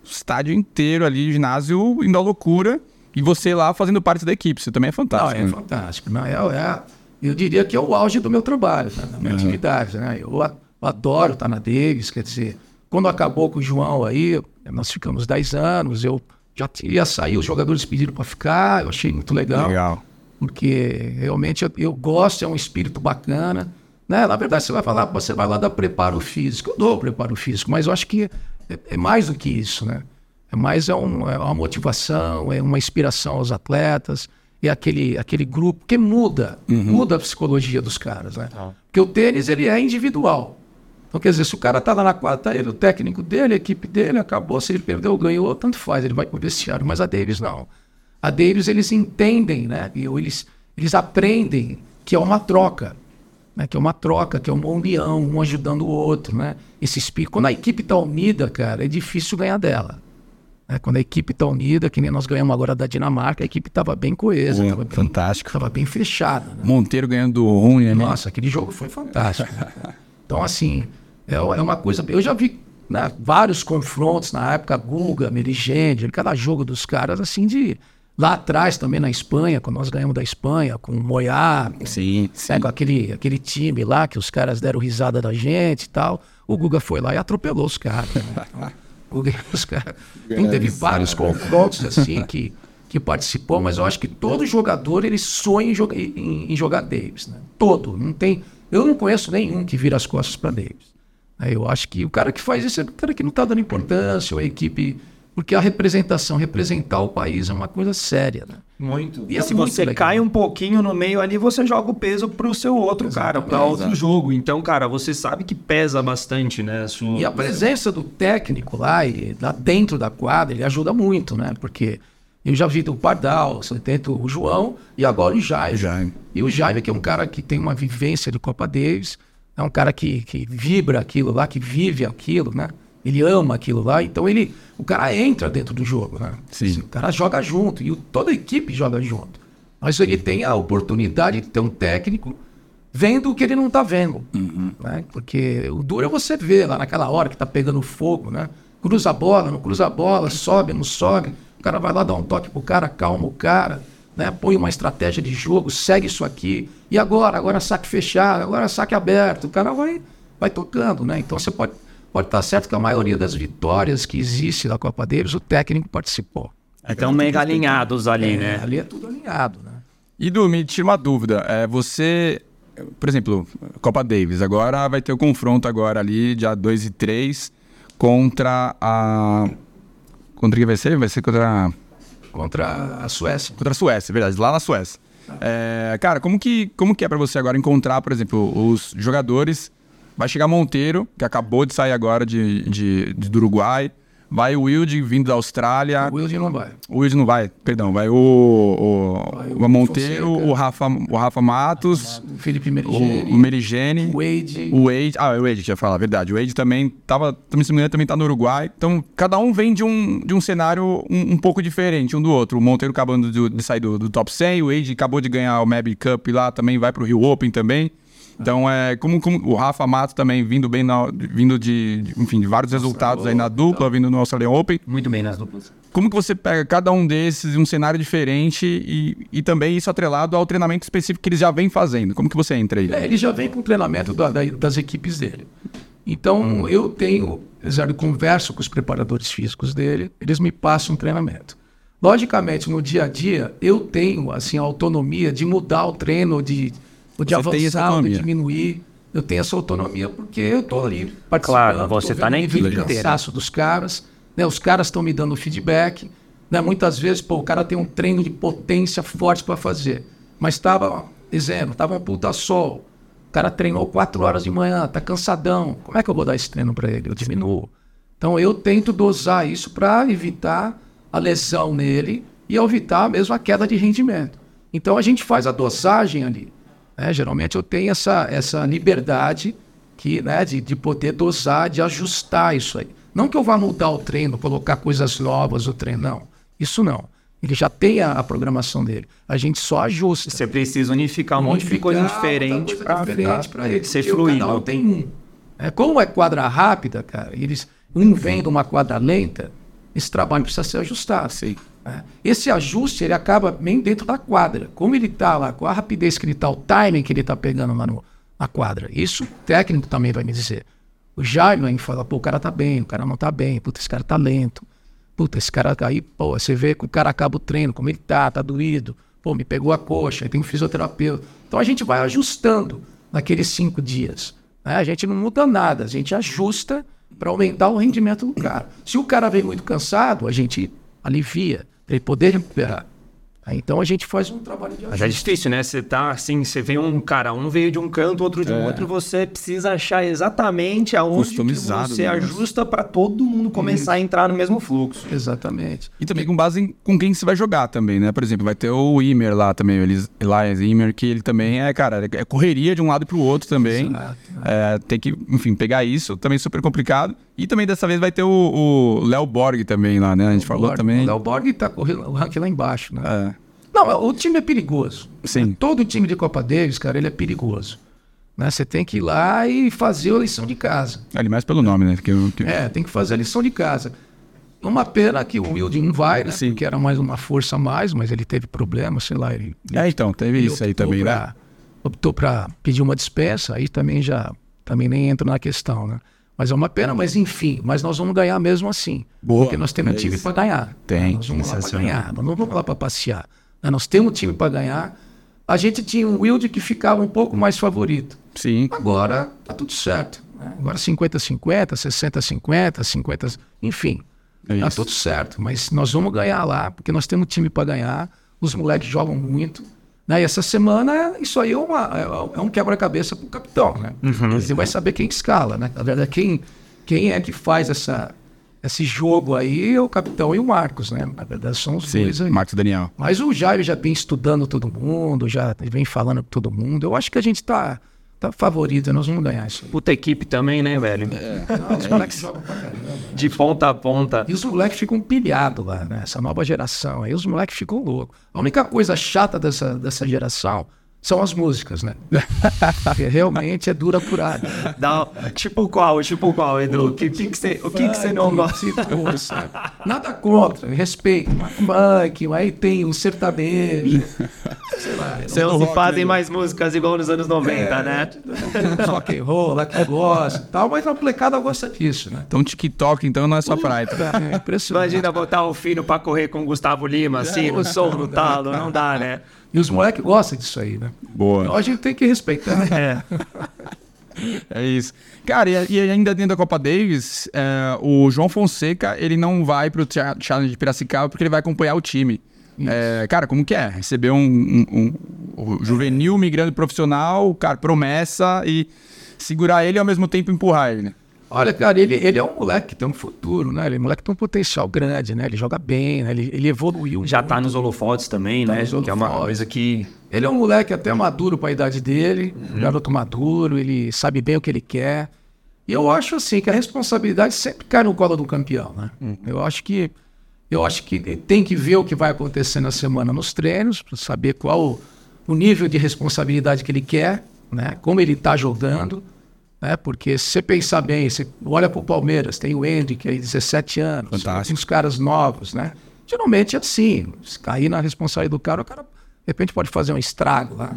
o estádio inteiro ali, ginásio indo à loucura, e você lá fazendo parte da equipe, você também é Não, fantástico. é né? fantástico. Não, é, é- eu diria que é o auge do meu trabalho, né, da minha atividade. Né? Eu, Eu adoro estar na Davis, quer dizer, quando acabou com o João aí, nós ficamos 10 anos, eu já ia sair, os jogadores pediram para ficar, eu achei muito legal. Legal. Porque realmente eu, eu gosto, é um espírito bacana. Né? Na verdade, você vai falar, você vai lá dar preparo físico. Eu dou preparo físico, mas eu acho que é, é mais do que isso, né? É mais é, um, é uma motivação, é uma inspiração aos atletas, é aquele, aquele grupo que muda, muda a psicologia dos caras, né? Porque o tênis, ele é individual. Então, quer dizer, se o cara tá lá na quadra, tá ele, o técnico dele, a equipe dele, acabou, se ele perdeu, ganhou, tanto faz, ele vai pro vestiário. Mas a Davis não. A Davis, eles entendem, né? E eles, eles aprendem que é uma troca, né? Que é uma troca, que é uma união, um ajudando o outro, né? Esse espírito. Quando a equipe tá unida, cara, é difícil ganhar dela. né? Quando a equipe tá unida, que nem nós ganhamos agora da Dinamarca, a equipe tava bem coesa, bem, fantástico. tava bem fechada, né? Monteiro ganhando do Rune, né? Nossa, aquele jogo foi fantástico. então, assim, é, é uma coisa. Eu já vi né, vários confrontos na época, Guga, Merigende, cada jogo dos caras, assim, de. Lá atrás também na Espanha, quando nós ganhamos da Espanha, com o Moyá, Sim, sim. né, com aquele, aquele time lá que os caras deram risada da gente e tal. O Guga foi lá e atropelou os caras. Né? Então, Guga, os caras. Então, teve vários confrontos assim que, que participou, mas eu acho que todo jogador ele sonha em jogar, em, em jogar Davis. Né? Todo. Não tem, eu não conheço nenhum que vira as costas para Davis. Eu acho que o cara que faz isso é o cara que não está dando importância, ou a equipe. Porque a representação, representar o país é uma coisa séria. Né? Muito. E E é se muito você legal. cai um pouquinho no meio ali, você joga o peso pro seu outro cara, para outro jogo. Então, cara, você sabe que pesa bastante, né? a sua- E a presença do técnico lá, e lá dentro da quadra, ele ajuda muito, né? Porque eu já vi o Pardal, você tem o João e agora o Jaime. Jaime. E o Jaime, que é um cara que tem uma vivência de Copa Davis, é um cara que, que vibra aquilo lá, que vive aquilo, né? Ele ama aquilo lá, então ele, o cara entra dentro do jogo, né? Sim. O cara joga junto e toda a equipe joga junto. Mas ele tem a oportunidade de ter um técnico vendo o que ele não tá vendo. Né? Porque o duro é você ver lá naquela hora que tá pegando fogo, né? Cruza a bola, não cruza a bola, sobe, não sobe. O cara vai lá dar um toque pro cara, calma o cara, né? Põe uma estratégia de jogo, segue isso aqui. E agora? Agora saque fechado, agora saque aberto. O cara vai, vai tocando, né? Então você pode pode estar certo que a maioria das vitórias que existe na Copa Davis, o técnico participou. Então, mega alinhados ali, É, né? Ali é tudo alinhado, né? E Du, me tira uma dúvida. É, você, por exemplo, Copa Davis, agora vai ter o confronto agora ali, dia 2 e 3, contra a. Contra quem vai ser? Vai ser contra. Contra a Suécia. Contra a Suécia, verdade, lá na Suécia. É, cara, como que, como que é pra você agora encontrar, por exemplo, os jogadores? Vai chegar Monteiro, que acabou de sair agora de, de, de- do Uruguai. Vai o Wilde, vindo da Austrália. O Wilson não vai. O Wilde não vai, perdão. Vai o, o, Vai o o Monteiro, Fonseca. o Rafa, o Rafa Matos, O Felipe o, Merigeri, o Merigene, o Wade. o Wade. Ah, o Wade ia falar, verdade. O Wade também tava, também, se não me engano, também tá no Uruguai. Então, cada um vem de um, de um cenário um, um pouco diferente um do outro. O Monteiro acabando de, de sair do, do top 100, o Wade acabou de ganhar o Mab Cup lá, também vai pro Rio Open também. Então, é, como, como o Rafa Matos também vindo bem, na, vindo de, de, enfim, de vários resultados aí na dupla, vindo no Australian Open. Muito bem nas duplas. Como que você pega cada um desses em um cenário diferente e, e também isso atrelado ao treinamento específico que eles já vêm fazendo? Como que você entra aí? É, ele já vem com o treinamento da- da- das equipes dele. Então, eu tenho, de converso com os preparadores físicos dele, eles me passam um treinamento. Logicamente, no dia a dia, eu tenho assim, a autonomia de mudar o treino, de, ou de Você avançar, ou de diminuir. Eu tenho essa autonomia porque eu estou ali participando. Claro, você tá vendo na cansaço dos caras. Né? Os caras estão me dando feedback. Né? Muitas vezes, pô, o cara tem um treino de potência forte para fazer. Mas estava, exemplo, estava um puta sol. O cara treinou quatro horas de manhã, tá cansadão. Como é que eu vou dar esse treino para ele? Eu diminuo. Então eu tento dosar isso para evitar a lesão nele e evitar mesmo a queda de rendimento. Então a gente faz a dosagem ali. Né? Geralmente eu tenho essa, essa liberdade que, né, de, de poder dosar, de ajustar isso aí. Não que eu vá mudar o treino, colocar coisas novas no treino, não. Isso não. Ele já tem a, a programação dele. A gente só ajusta. Você precisa unificar um monte de coisa diferente para ele. ser fluido. Um tem um. É, como é quadra rápida, cara, eles um vem de uma quadra lenta, esse trabalho precisa ser ajustado. Sim. Né? Esse ajuste ele acaba bem dentro da quadra. Como ele está lá, com a rapidez que ele está, o timing que ele está pegando lá no, na quadra. Isso o técnico também vai me dizer. O Jaime fala, pô, o cara tá bem, o cara não tá bem, puta, esse cara tá lento. Puta, esse cara aí, pô, você vê que o cara acaba o treino, como ele tá, tá doído. Pô, me pegou a coxa, aí tem um fisioterapeuta. Então a gente vai ajustando naqueles cinco dias. Né? A gente não muda nada, a gente ajusta para aumentar o rendimento do cara. Se o cara vem muito cansado, a gente alivia, para ele poder recuperar. Então a gente faz um trabalho de Mas é difícil, né? Você tá assim, você vê um cara, um veio de um canto, outro de É. outro, você precisa achar exatamente aonde você né? ajusta para todo mundo começar a entrar no mesmo fluxo. Exatamente. E também com base em com quem você vai jogar também, né? Por exemplo, vai ter o Imer lá também, o Elias Imer, que ele também é, cara, é correria de um lado pro outro também. Exato. É, tem que, enfim, pegar isso, também super complicado. E também dessa vez vai ter o Léo Borg também lá, né? A gente falou Borg- também. O Léo Borg tá correndo o ranking lá embaixo, né? É, Não, o time é perigoso. Sim. Todo time de Copa Davis, cara, ele é perigoso. Né? Você tem que ir lá e fazer a lição de casa. ali mais pelo nome, né? Que, que- É, tem que fazer a lição de casa. Uma pena que o Wilding não vai, né? Sim. Porque era mais uma força a mais, mas ele teve problema, sei lá. Ele, É, então, teve ele isso aí também, né? pra- Optou para pedir uma dispensa, aí também já também nem entra na questão, né? Mas é uma pena, mas enfim, mas nós vamos ganhar mesmo assim. Boa, Porque nós temos é time para ganhar. Tem, Nós vamos lá para ganhar, nós não vamos lá para passear. né? Nós temos time para ganhar. A gente tinha um Wild que ficava um pouco mais favorito. Sim. Agora tá tudo certo. né? Agora 50-50, 60-50, 50, enfim. É tá tudo certo. Mas nós vamos ganhar lá, porque nós temos time para ganhar. Os moleques jogam muito. Né? E essa semana, isso aí é, uma- é- é um quebra-cabeça pro capitão, né? Você vai saber quem que escala, né? Na verdade, quem, quem é que faz essa, esse jogo aí é o capitão e o Marcos, né? Na verdade, são os Sim, dois aí. Marcos Daniel. Mas o Jair já vem estudando todo mundo, já vem falando com todo mundo. Eu acho que a gente tá, tá favorito, nós vamos ganhar isso. aí. Puta equipe também, né, velho? Não, os moleques jogam pra caramba. De ponta a ponta. E os moleques ficam pilhados lá, né? Essa nova geração. Aí os moleques ficam loucos. A única coisa chata dessa, dessa geração são as músicas, né? Porque realmente é dura curada. Dá, tipo qual? Tipo qual, Edu? O que, que, que você, o que, que você não gosta? Nada contra, respeito. Funk, aí tem um sertanejo. Sei lá. Você não fazem mais músicas igual nos anos 90, né? rock and roll, lá que gosta e tal, mas a molecada gosta disso, né? Então, TikTok, então, não é só praia. tá? É impressionante. Imagina botar o Fino pra correr com o Gustavo Lima, assim, no som, no talo. Não dá, né? E os moleques gostam disso aí, né? Boa. Então a gente tem que respeitar. né? É. É isso. Cara, e, e ainda dentro da Copa Davis, é, o João Fonseca, ele não vai pro Cha- Challenge de Piracicaba porque ele vai acompanhar o time. É, cara, como que é? Receber um, um- um- o juvenil migrando profissional, cara, promessa e segurar ele e ao mesmo tempo empurrar ele. né? Olha, cara, ele, ele é um moleque que tem um futuro, né? Ele é um moleque que tem um potencial grande, né? Ele joga bem, né? Ele, ele evoluiu. Já tá nos holofotes também, né? nos Que é uma holofotes. coisa que. Ele é um moleque até maduro para a idade dele, um garoto maduro, ele sabe bem o que ele quer. E eu acho assim que a responsabilidade sempre cai no colo do campeão, né? Eu acho que eu acho que tem que ver o que vai acontecer na semana nos treinos, para saber qual o, o nível de responsabilidade que ele quer, né? Como ele está jogando, né? Porque se você pensar bem, você olha para o Palmeiras, tem o Hendrick aí, 17 anos, Fantástico. tem os caras novos, né? Geralmente é assim, se cair na responsabilidade do cara, o cara de repente pode fazer um estrago lá.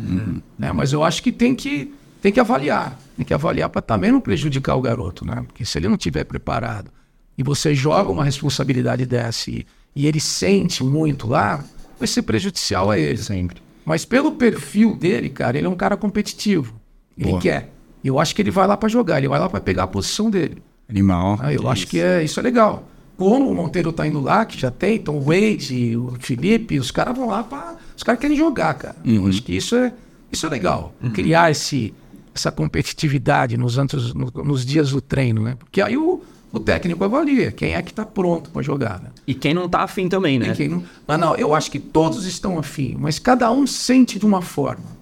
né? Mas eu acho que tem que, tem que avaliar. Tem que avaliar para também não prejudicar o garoto, né? Porque se ele não tiver preparado e você joga uma responsabilidade dessa e, e ele sente muito lá, vai ser prejudicial a ele. Sempre. Mas pelo perfil dele, cara, ele é um cara competitivo. Ele Boa. quer. E eu acho que ele vai lá para jogar, ele vai lá para pegar a posição dele. Animal. Ah, eu acho que é, isso é legal. Como o Monteiro tá indo lá, que já tem, então o Wade, o Felipe, os caras vão lá para. Os caras querem jogar, cara. Eu acho que isso é, isso é legal. Criar esse, essa competitividade nos, antes, no- nos dias do treino, né? Porque aí o, o técnico avalia quem é que tá pronto para jogar, né? E quem não tá afim também, né? Quem não... Mas não, eu acho que todos estão afim, mas cada um sente de uma forma.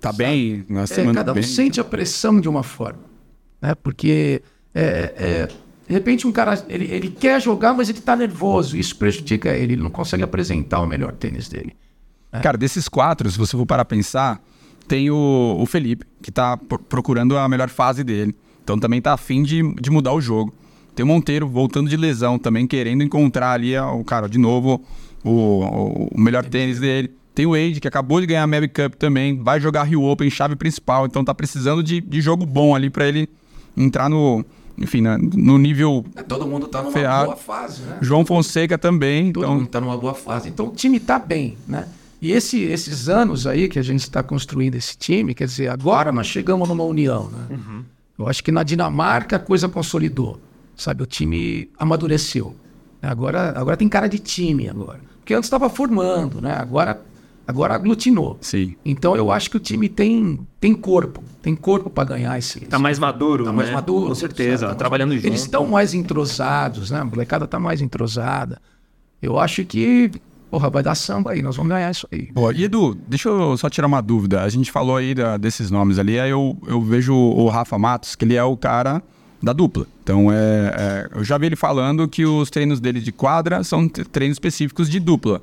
Tá bem? Nós É, semana cada um bem. sente a pressão de uma forma. Né? Porque, é, é, de repente, um cara ele, ele quer jogar, mas ele está nervoso. Isso prejudica ele. Ele não consegue apresentar o melhor tênis dele. Cara, desses quatro, se você for parar a pensar, tem o, o Felipe, que tá pro- procurando a melhor fase dele. Então também tá afim de, de mudar o jogo. Tem o Monteiro voltando de lesão, também querendo encontrar ali, o cara, de novo, o, o melhor tênis dele. Tem o Wade, que acabou de ganhar a Mary Cup também. Vai jogar Rio Open, chave principal. Então tá precisando de, de jogo bom ali para ele entrar no. Enfim, na- no nível. Todo mundo tá numa Ferrado. boa fase, né? João Fonseca também. Todo Então, mundo está numa boa fase. Então o time está bem, né? E esse- esses anos aí que a gente está construindo esse time, quer dizer, agora nós chegamos numa união, né? Eu acho que na Dinamarca a coisa consolidou, sabe? O time amadureceu. Agora, agora tem cara de time agora. Porque antes estava formando, né? Agora, agora aglutinou. sim. Então eu acho que o time tem, tem corpo, tem corpo para ganhar esse. Tá mais maduro, Tá mais né? maduro. Com certeza? Tá trabalhando mais- junto. Eles estão mais entrosados, né? A molecada tá mais entrosada. Eu acho que, porra, vai dar samba aí, nós vamos ganhar isso aí. Boa. E Edu, deixa eu só tirar uma dúvida. A gente falou aí da- desses nomes ali, aí eu, eu vejo o Rafa Matos, que ele é o cara da dupla. Então, é, é, eu já vi ele falando que os treinos dele de quadra são treinos específicos de dupla.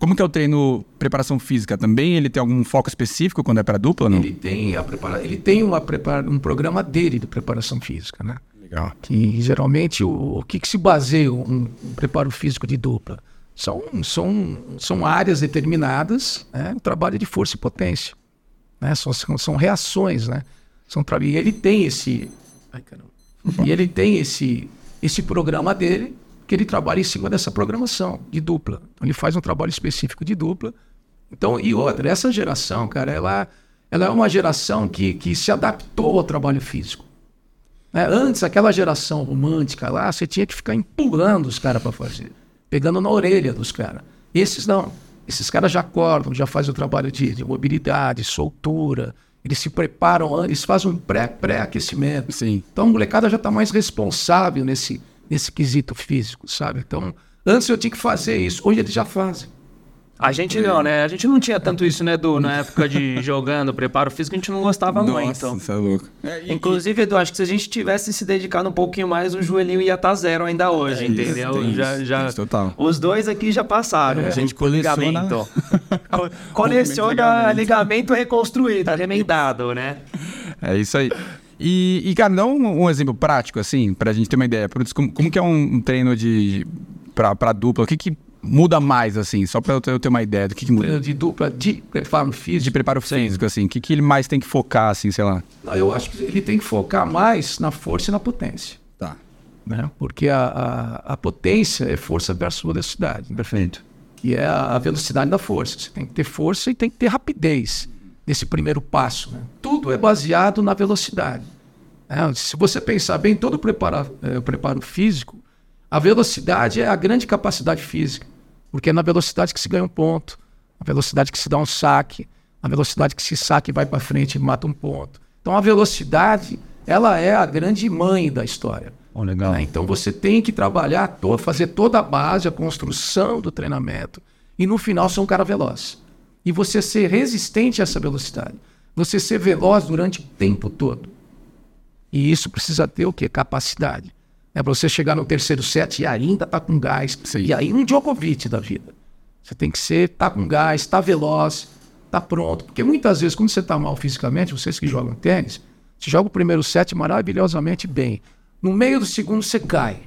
Como que é o treino preparação física? Também ele tem algum foco específico quando é para dupla, não? Ele tem, a prepara... ele tem uma prepara... um programa dele de preparação física, né? Legal. Que geralmente o, o que, que se baseia um, um preparo físico de dupla? São, são, são áreas determinadas, né? O trabalho de força e potência. Né? São, são, são reações, né? São tra... E ele tem esse. Ai, caramba. E ele tem esse, esse programa dele, que ele trabalha em cima dessa programação de dupla. Então ele faz um trabalho específico de dupla. Então, e outra, essa geração, cara, ela, ela é uma geração que, que se adaptou ao trabalho físico. né? Antes, aquela geração romântica lá, você tinha que ficar empurrando os caras para fazer, pegando na orelha dos caras. Esses não. Esses caras já acordam, já fazem o trabalho de, de mobilidade, soltura. Eles se preparam, antes, eles fazem um pré- pré-aquecimento. Sim. Então a molecada já está mais responsável nesse, nesse quesito físico, sabe? Então, antes eu tinha que fazer isso, hoje eles já fazem. A gente não, né? A gente não tinha tanto isso, né, Edu? Na época de jogando, preparo físico, a gente não gostava muito. Nossa, você é louco. Inclusive, Edu, acho que se a gente tivesse se dedicado um pouquinho mais, o joelhinho ia estar zero ainda hoje, entendeu? tem já, isso, já, tem isso, total. Os dois aqui já passaram. a gente coleciona- ligamento. Co- coleciona ligamento reconstruído, remendado, né? É isso aí. E, e, cara, dá um, um exemplo prático, assim, pra gente ter uma ideia. Como, como que é um, treino de pra, pra dupla? O que que muda mais, assim? Só pra eu ter, uma ideia do que que muda. De dupla, de preparo De físico. preparo físico, assim. O que que ele mais tem que focar, assim, sei lá? Não, Eu acho que ele tem que focar mais na força e na potência. Tá. Né? Porque a, a, a potência é força versus velocidade. Perfeito. que é a velocidade da força. Você tem que ter força e tem que ter rapidez nesse primeiro passo. né? Tudo é baseado na velocidade. né? Se você pensar bem, todo o preparo, o preparo físico, a velocidade é a grande capacidade física, porque é na velocidade que se ganha um ponto, a velocidade que se dá um saque, a velocidade que se saque e vai para frente e mata um ponto. Então a velocidade, ela é a grande mãe da história. Oh, legal. né? Então você tem que trabalhar, fazer toda a base, a construção do treinamento e no final ser um cara veloz. E você ser resistente a essa velocidade. Você ser veloz durante o tempo todo. E isso precisa ter o quê? Capacidade. É para você chegar no terceiro set e ainda tá com gás. Sim. E aí um Djokovic da vida. Você tem que ser, tá com gás, tá veloz, tá pronto. Porque muitas vezes, quando você tá mal fisicamente, vocês que jogam tênis, você joga o primeiro set maravilhosamente bem. No meio do segundo você cai.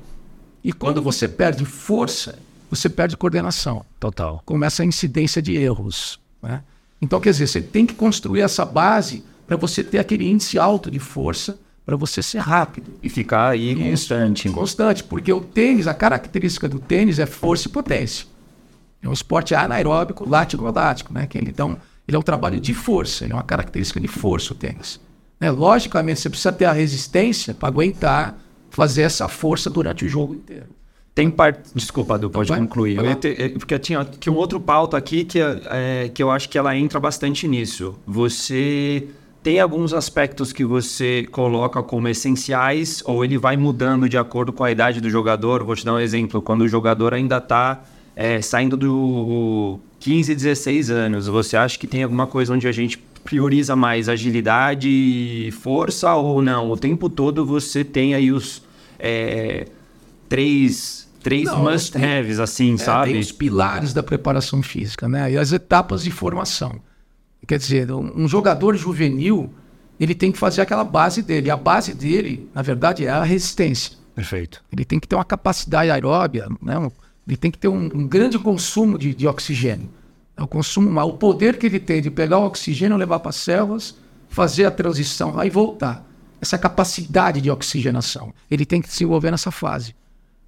E quando você perde força, você perde coordenação. Total. Começa a incidência de erros. Né? Então, quer dizer, você tem que construir essa base para você ter aquele índice alto de força, para você ser rápido. E ficar aí constante. Constante, porque o tênis, a característica do tênis é força e potência. É um esporte anaeróbico, lático-lático, né? Que ele, então, ele é um trabalho de força, ele é uma característica de força o tênis. Né? Logicamente, você precisa ter a resistência para aguentar fazer essa força durante o jogo inteiro. Tem parte. Desculpa, Edu, pode concluir. Eu ter- é, porque tinha que um outro pauta aqui que, é, que eu acho que ela entra bastante nisso. Você tem alguns aspectos que você coloca como essenciais ou ele vai mudando de acordo com a idade do jogador? Vou te dar um exemplo. Quando o jogador ainda está saindo do 15, 16 anos, você acha que tem alguma coisa onde a gente prioriza mais agilidade e força ou não? O tempo todo você tem aí os é, três, três Não, must-haves, assim, É, sabe? Tem os pilares da preparação física, né? E as etapas de formação. Quer dizer, um, jogador juvenil, ele tem que fazer aquela base dele. E a base dele, na verdade, é a resistência. Perfeito. Ele tem que ter uma capacidade aeróbia, né? Ele tem que ter um, um grande consumo de, de oxigênio. É o consumo, o poder que ele tem de pegar o oxigênio, levar para as células, fazer a transição, aí voltar. Essa capacidade de oxigenação. Ele tem que desenvolver nessa fase.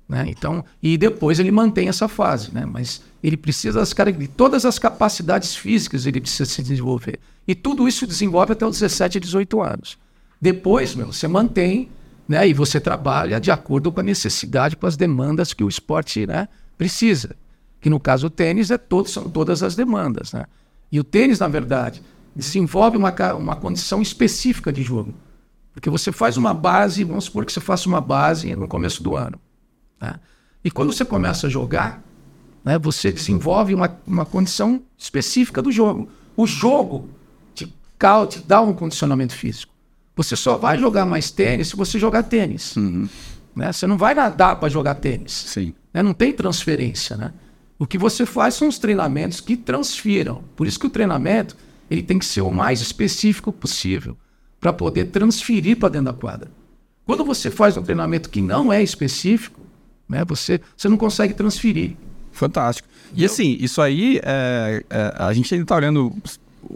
Né? Então, e depois ele mantém essa fase, né? mas ele precisa das de todas as capacidades físicas ele precisa se desenvolver. E tudo isso desenvolve até os 17, 18 anos. Depois, meu, você mantém né? e você trabalha de acordo com a necessidade, com as demandas que o esporte né, precisa. Que no caso o tênis é todo, são todas as demandas. Né? E o tênis, na verdade, desenvolve uma, uma condição específica de jogo. Porque você faz uma base, vamos supor que você faça uma base no começo do ano. Né? E quando você começa a jogar, né, você desenvolve uma, uma condição específica do jogo. O jogo te, te dá um condicionamento físico. Você só vai jogar mais tênis se você jogar tênis. Uhum. Né? Você não vai nadar para jogar tênis. Sim. Né? Não tem transferência. Né? O que você faz são os treinamentos que transfiram. Por isso que o treinamento ele tem que ser o mais específico possível para poder transferir para dentro da quadra. Quando você faz um treinamento que não é específico, né? Você, você não consegue transferir. Fantástico. E assim, isso aí, é, é, a gente ainda está olhando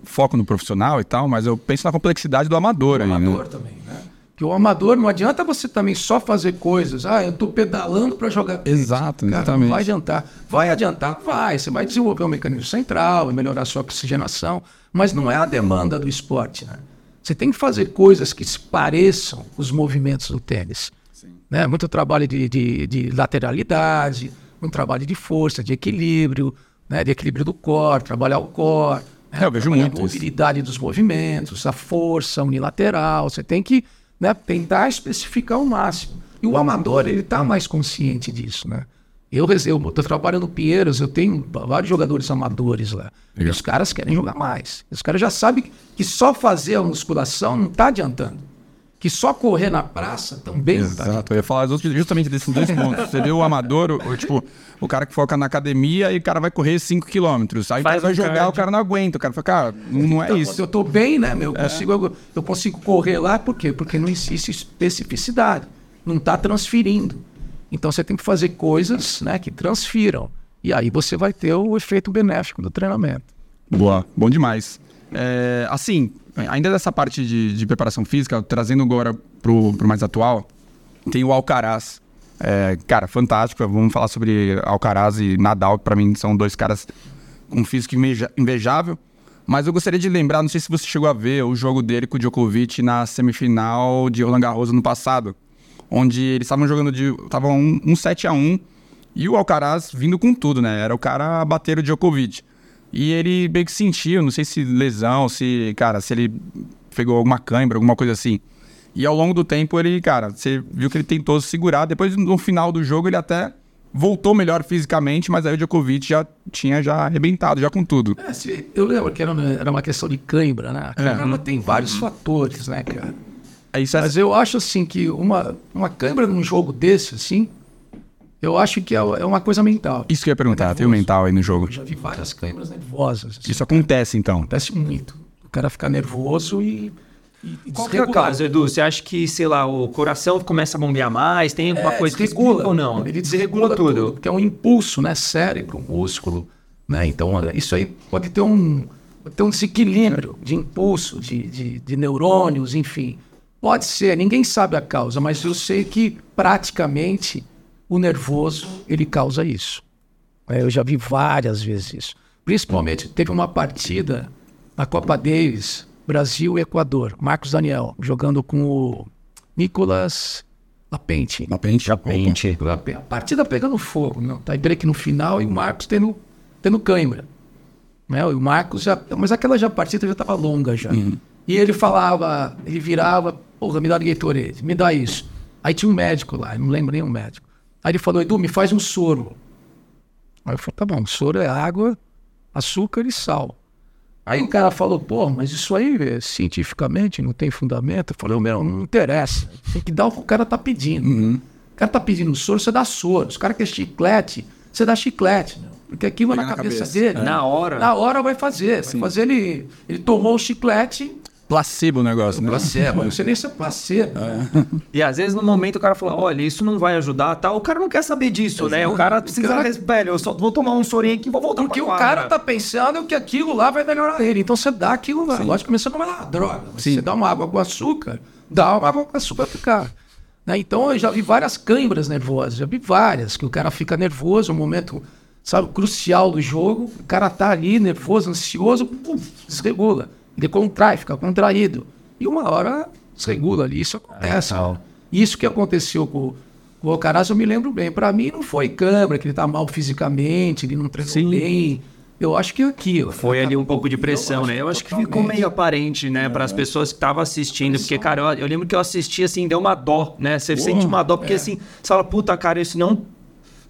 foco no profissional e tal, mas eu penso na complexidade do amador. Do aí, né? amador né? também, né? Que o amador não adianta você também só fazer coisas. Ah, eu estou pedalando para jogar. Exato, Cara, exatamente. Não vai adiantar. Vai adiantar? Vai. Você vai desenvolver um mecanismo central, vai melhorar a sua oxigenação, mas não é a demanda do esporte, né? Você tem que fazer coisas que se pareçam os movimentos do tênis. Né? Muito trabalho de, de, de, lateralidade, muito trabalho de força, de equilíbrio, né? de equilíbrio do core, trabalhar o core. Né? É, eu vejo muito a mobilidade dos movimentos, a força unilateral. Você tem que né, tentar especificar o máximo. E o amador, ele está mais consciente disso, né? Eu, tô trabalhando no Pinheiros, eu tenho vários jogadores amadores lá. E os caras querem jogar mais. Os caras já sabem que só fazer a musculação não está adiantando que só correr na praça também Exato, tá eu ia falar justamente desses dois pontos. Você vê o amador, o, tipo, o cara que foca na academia e o cara vai correr 5 quilômetros. Aí Faz vai jogar, cardio. o cara não aguenta. O cara fala, cara, não, não é então, isso. Eu tô bem, né, meu? Eu, é. consigo, eu, eu consigo correr lá, por quê? Porque não existe especificidade. Não está transferindo. Então você tem que fazer coisas né, que transfiram. E aí você vai ter o efeito benéfico do treinamento. Boa, bom demais. É, assim, ainda dessa parte de, de, preparação física, trazendo agora pro, pro mais atual, tem o Alcaraz. É, cara, fantástico. Vamos falar sobre Alcaraz e Nadal, que para mim são dois caras com físico invejável. Mas eu gostaria de lembrar, não sei se você chegou a ver o jogo dele com o Djokovic na semifinal de Roland Garros no passado, onde eles estavam jogando de. estavam um, um 7 a 1 e o Alcaraz vindo com tudo, né? Era o cara a bater o Djokovic. E ele meio que sentiu, não sei se lesão, se, cara, se ele pegou alguma câimbra, alguma coisa assim. E ao longo do tempo ele, cara, você viu que ele tentou segurar. Depois, no final do jogo, ele até voltou melhor fisicamente, mas aí o Djokovic já tinha já arrebentado, já com tudo. É, eu lembro que era uma, era uma questão de cãibra, né? A cãibra é. tem vários fatores, né, cara? É é... Mas eu acho, assim, que uma, uma cãibra num jogo desse, assim, eu acho que é, é uma coisa mental. Isso que eu ia perguntar, é tem o mental aí no jogo. Eu já vi várias câimbras nervosas. Assim, Isso acontece então? Acontece muito. O cara fica nervoso e. e Qual que é o caso, Edu? Você acha que, sei lá, o coração começa a bombear mais? Tem alguma é, coisa que regula ou não? Ele desregula tudo. tudo. Que é um impulso, né? Cérebro, músculo. Né? Então, isso aí pode ter um, pode ter um desequilíbrio de impulso, de, de, de neurônios, enfim. Pode ser, ninguém sabe a causa, mas eu sei que praticamente o nervoso ele causa isso. É, eu já vi várias vezes isso. Principalmente, teve uma partida na Copa Davis, Brasil e Equador. Marcos Daniel jogando com o Nicolas Lapente. Lapente. Lapente. A partida pegando fogo. Não, tá break no final e o Marcos tendo, tendo câimbra. Né? O Marcos já. Mas aquela já partida já estava longa já. Uhum. E ele falava, ele virava, porra, me dá Gatorade, me dá isso. Aí tinha um médico lá, não lembro nem um médico. Aí ele falou, Edu, me faz um soro. Aí eu falei, tá bom, soro é água, açúcar e sal. Aí o cara falou, pô, mas isso aí é, cientificamente não tem fundamento. Eu falei, meu, não interessa. Tem que dar o que o cara tá pedindo. Uhum. O cara tá pedindo soro, você dá soro. Os caras querem chiclete, você dá chiclete, meu. Porque aquilo vai na, na cabeça, cabeça, dele. Na hora. Na hora vai fazer. Vai fazer ele. Ele tomou o chiclete, placebo o negócio, né? Placebo, eu sei nem se é placebo. E às vezes no momento o cara fala, olha, isso não vai ajudar, tal. O cara não quer saber disso, né? O cara precisa, cara- velho, eu só vou tomar um sorinho aqui e vou voltar Porque pra o quadra. cara tá pensando que aquilo lá vai melhorar ele. Então você dá aquilo lá. Logicamente você não vai dar droga. mas Você dá uma água com açúcar, dá uma água com açúcar pro cara. Né? Então eu já vi várias câimbras nervosas, já vi várias, que o cara fica nervoso, um momento, sabe, crucial do jogo, o cara tá ali nervoso, ansioso, pum, desregula. Ele contrai, fica contraído. E uma hora desregula ali, isso acontece. Isso que aconteceu com, com o Alcaraz, eu me lembro bem. Pra mim não foi câmera, que ele tá mal fisicamente, ele não treinou bem. Eu acho que é aquilo. Foi ali um pouco de pressão, né? Eu acho que ficou meio aparente, né, para as pessoas que estavam assistindo, porque, cara, eu, eu lembro que eu assisti assim, deu uma dó, né? Você sente uma dó, porque assim, você fala, puta, cara, isso não.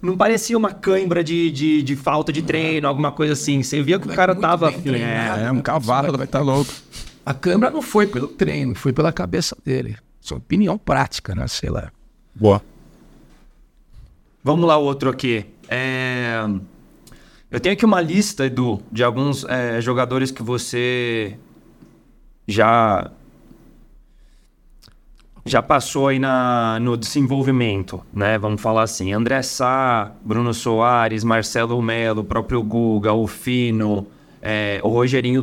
Não parecia uma cãibra de, de, de falta de treino, alguma coisa assim. Você via que o cara muito tava. bem treinado. É, É um cavalo, vai estar louco. A câmera não foi pelo treino, foi pela cabeça dele. Sua opinião prática, né? Sei lá. Boa. Vamos lá, outro aqui. É, Eu tenho aqui uma lista, Edu, de alguns é, jogadores que você já já passou aí na, no desenvolvimento, né? Vamos falar assim. André Sá, Bruno Soares, Marcelo Melo, próprio Guga, o Fino, é, o Rogerinho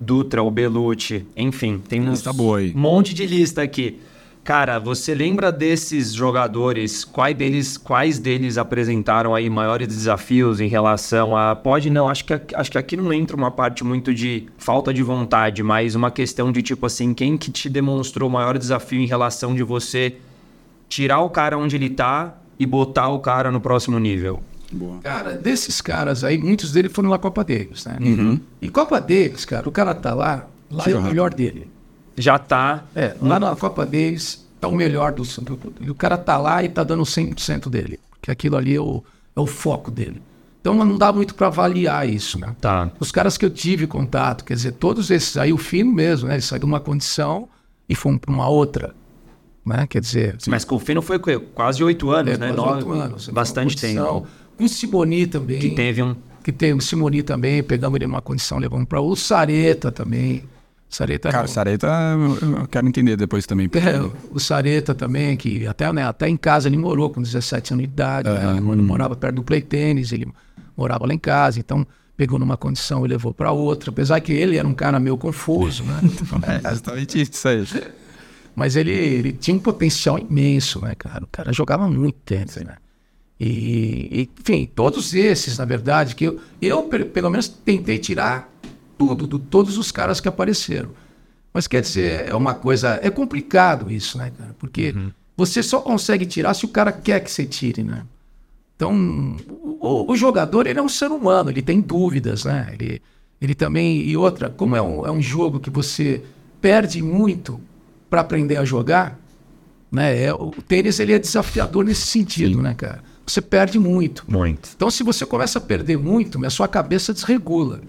Dutra, o Belucci, enfim, tem um aí. monte de lista aqui. Cara, você lembra desses jogadores? Quais deles, quais deles apresentaram aí maiores desafios em relação a. Pode não, acho que, acho que aqui não entra uma parte muito de falta de vontade, mas uma questão de tipo assim, quem que te demonstrou o maior desafio em relação de você tirar o cara onde ele tá e botar o cara no próximo nível? Boa. Cara, desses caras aí, muitos deles foram na Copa Davis, né? E Copa Davis, cara, o cara tá lá, lá é o melhor dele. Já tá. É, lá na Copa Davis tá o melhor do, do, do- O cara tá lá e tá dando 100% dele. Porque aquilo ali é o, é o foco dele. Então não dá muito para avaliar isso, né? Tá. Os caras que eu tive contato, quer dizer, todos esses aí, o Fino mesmo, né? Ele saiu de uma condição e foi para uma outra, né? Quer dizer, Mas com o Fino foi quase oito anos, é, né? quase Nove- anos. Bastante Foi uma tempo. Com o Simoni também. Que teve um. que tem o Simoni também, pegamos ele numa condição, levamos para o Sareta também. Sareta Cara, Sareta, eu quero entender depois também. É, o Sareta também, que até, né, até em casa ele morou com 17 anos de idade, né? Quando morava perto do play tênis, ele morava lá em casa, então pegou numa condição e levou para outra, apesar que ele era um cara meio confuso, né? É exatamente isso aí. Mas ele, ele tinha um potencial imenso, né, cara? O cara jogava muito tênis, né? E, e, enfim, todos esses, na verdade, que eu, eu pe- pelo menos tentei tirar tudo, de todos os caras que apareceram. Mas quer dizer, é uma coisa. É complicado isso, né, cara? Porque você só consegue tirar se o cara quer que você tire, né? Então, o, o jogador, ele é um ser humano, ele tem dúvidas, né? Ele, ele também. E outra, como é um, é um jogo que você perde muito para aprender a jogar, né? É, o tênis ele é desafiador nesse sentido, né, cara? Você perde muito. Muito. Então, se você começa a perder muito, a sua cabeça desregula.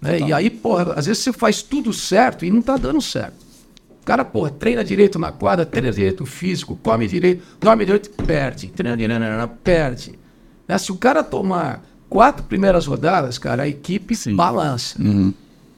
Né? E aí, porra, às vezes você faz tudo certo e não tá dando certo. O cara, porra, treina direito na quadra, treina direito físico, come direito, dorme direito, perde. Treina direito, perde. Né? Se o cara tomar quatro primeiras rodadas, cara, a equipe balança.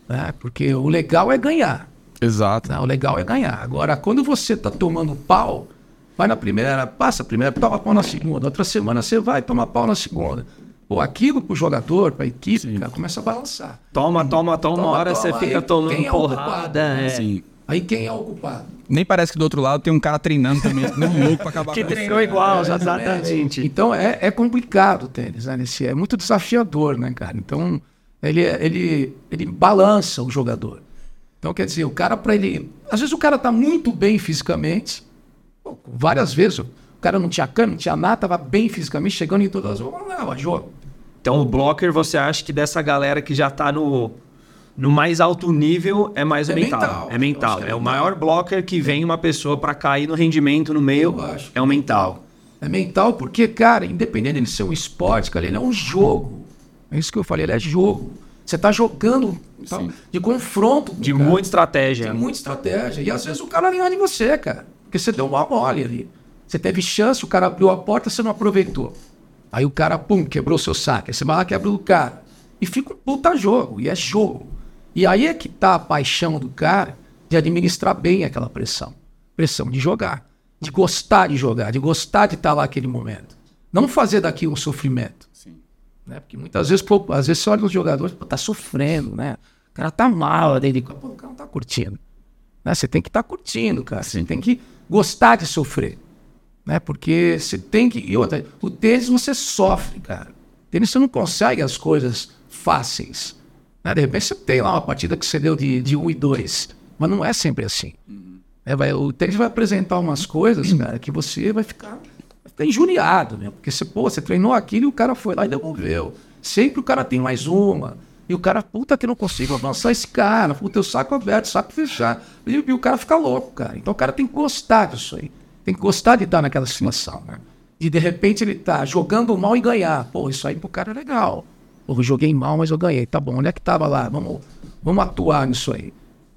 Né? Porque o legal é ganhar. Exato. Né? O legal é ganhar. Agora, quando você tá tomando pau, vai na primeira, passa a primeira, toma pau na segunda. Outra semana você vai, toma pau na segunda. Pô, aquilo pro jogador, pra equipe, cara, começa a balançar. Toma, toma, toma, uma Toma, hora você toma, fica aí tomando quem é porrada. é. Sim. Aí quem é o culpado? Nem parece que do outro lado tem um cara treinando também, nem louco pra acabar Que com treinou igual, É, exatamente. Então é, é complicado o tênis, né? Nesse, é muito desafiador, né, cara? Então ele, ele, ele balança o jogador. Então quer dizer, o cara para ele. Às vezes o cara tá muito bem fisicamente, várias vezes. O cara não tinha cano, não tinha nada, tava bem fisicamente, chegando em todas as. Vamos lá, jogo. Então o blocker, você acha que dessa galera que já tá no, no mais alto nível é mais É mental. mental. É mental. é É o mental. maior blocker que vem uma pessoa pra cair no rendimento no meio. É o mental. É mental porque, cara, independente de ser um esporte, cara, ele é um jogo. É isso que eu falei, ele é jogo. Você tá jogando tá, de confronto. De cara. muita estratégia. Tem muita estratégia. E às vezes o cara ganha de você, cara. Porque você deu uma mole ali. Você teve chance, o cara abriu a porta, você não aproveitou. Aí o cara, pum, quebrou seu saque. Aí você vai lá, quebra o cara. E fica um puta jogo. E é jogo. E aí é que tá a paixão do cara de administrar bem aquela pressão. Pressão de jogar, de gostar de jogar, de gostar de estar lá naquele momento. Não fazer daqui um sofrimento. Né? Porque muitas vezes, pô, às vezes você olha os jogadores, pô, tá sofrendo, né? O cara tá mal, ele, pô, o cara não tá curtindo. Né? Você tem que estar tá curtindo, cara. Você tem que gostar de sofrer. Né? Porque você tem que. E outra, o tênis você sofre, cara. O tênis você não consegue as coisas fáceis. Né? De repente você tem lá uma partida que você deu de, de 1 e 2. Mas não é sempre assim. É, vai, o tênis vai apresentar umas coisas, cara, que você vai ficar, vai ficar injuriado, né? Porque você, pô, você treinou aquilo e o cara foi lá e devolveu. Sempre o cara tem mais uma. E o cara, puta que não consigo avançar esse cara, puta, o saco aberto, saco fechado. E, e, o cara fica louco, cara. Então o cara tem que gostar disso aí. Tem que gostar de estar naquela situação, né? E de repente ele tá jogando mal e ganhar. Pô, isso aí pro cara é legal. Pô, eu joguei mal, mas eu ganhei. Tá bom, onde é que tava lá? Vamos, vamos atuar nisso aí.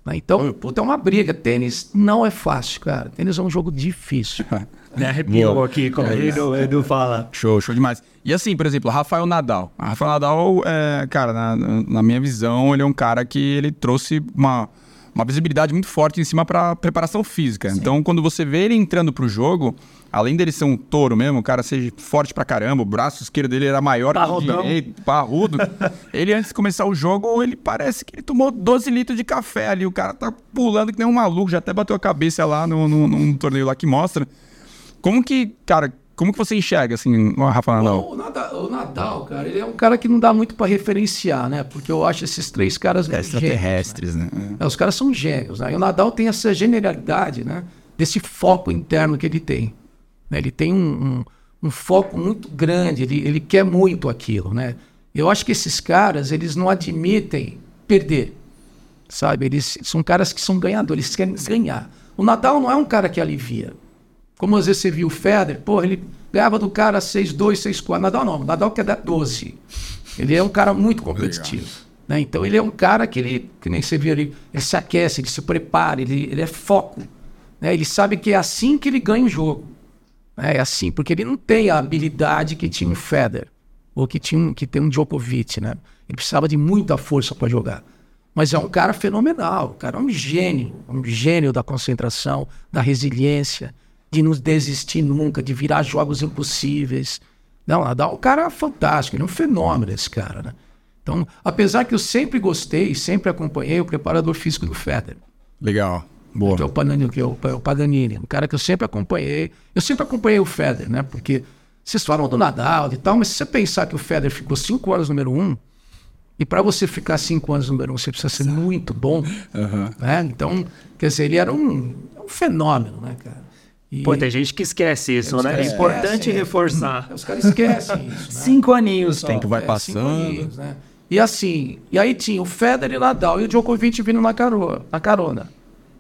Né? Então, puta, é uma briga. Tênis não é fácil, cara. Tênis é um jogo difícil. Me arrepiou aqui como é o Edu fala. Show, show demais. E assim, por exemplo, Rafael Nadal. Rafael Nadal, é, cara, na, na minha visão, ele é um cara que ele trouxe uma, uma visibilidade muito forte em cima para preparação física. Sim. Então, quando você vê ele entrando pro jogo, além dele ser um touro mesmo, o cara seja forte pra caramba, o braço esquerdo dele era maior que o direito, parrudo. ele, antes de começar o jogo, ele parece que ele tomou 12 litros de café ali. O cara tá pulando que nem um maluco, já até bateu a cabeça lá no, no, num torneio lá que mostra. Como que, cara, como que você enxerga, assim, o Rafa Nadal? O, Nadal? o Nadal, cara, ele é um cara que não dá muito para referenciar, né? Porque eu acho esses três caras... É extraterrestres, gênios, né? né? É, os caras são gênios, né? E o Nadal tem essa generalidade, né? Desse foco interno que ele tem. Né? Ele tem um, um, um foco muito grande, ele, ele quer muito aquilo, né? Eu acho que esses caras, eles não admitem perder, sabe? Eles são caras que são ganhadores, eles querem ganhar. O Nadal não é um cara que alivia. Como às vezes você viu o Federer, pô, ele ganhava do cara 6-2, 6-4. Nadal não, Nadal quer dar 12. Ele é um cara muito competitivo. Né? Então ele é um cara que ele, que nem você viu ali, ele se aquece, ele se prepara, ele, ele é foco. Né? Ele sabe que é assim que ele ganha o jogo. É assim, porque ele não tem a habilidade que tinha o Federer, ou que, tinha, que tem um Djokovic, né? Ele precisava de muita força para jogar. Mas é um cara fenomenal, o cara é um gênio, um gênio da concentração, da resiliência de não desistir nunca, de virar jogos impossíveis. Não, Nadal é um cara fantástico, ele é um fenômeno esse cara, né? Então, apesar que eu sempre gostei, sempre acompanhei o preparador físico do Federer. Legal. Boa. Que é o Paganini, que é o, o Paganini, um cara que eu sempre acompanhei. Eu sempre acompanhei o Federer, né? Porque vocês falam do Nadal e tal, mas se você pensar que o Federer ficou cinco anos número um, e para você ficar cinco anos número um, você precisa ser muito bom. Uhum. Né? Então, quer dizer, ele era um, um fenômeno, né, cara? E... Pô, tem gente que esquece isso, né? É importante esquecem, reforçar. Os caras esquecem isso. Né? Cinco aninhos. O tempo vai é, passando. Aninhos, né? E assim, e aí tinha o Federer e o Nadal e o Djokovic vindo na carona. Na carona.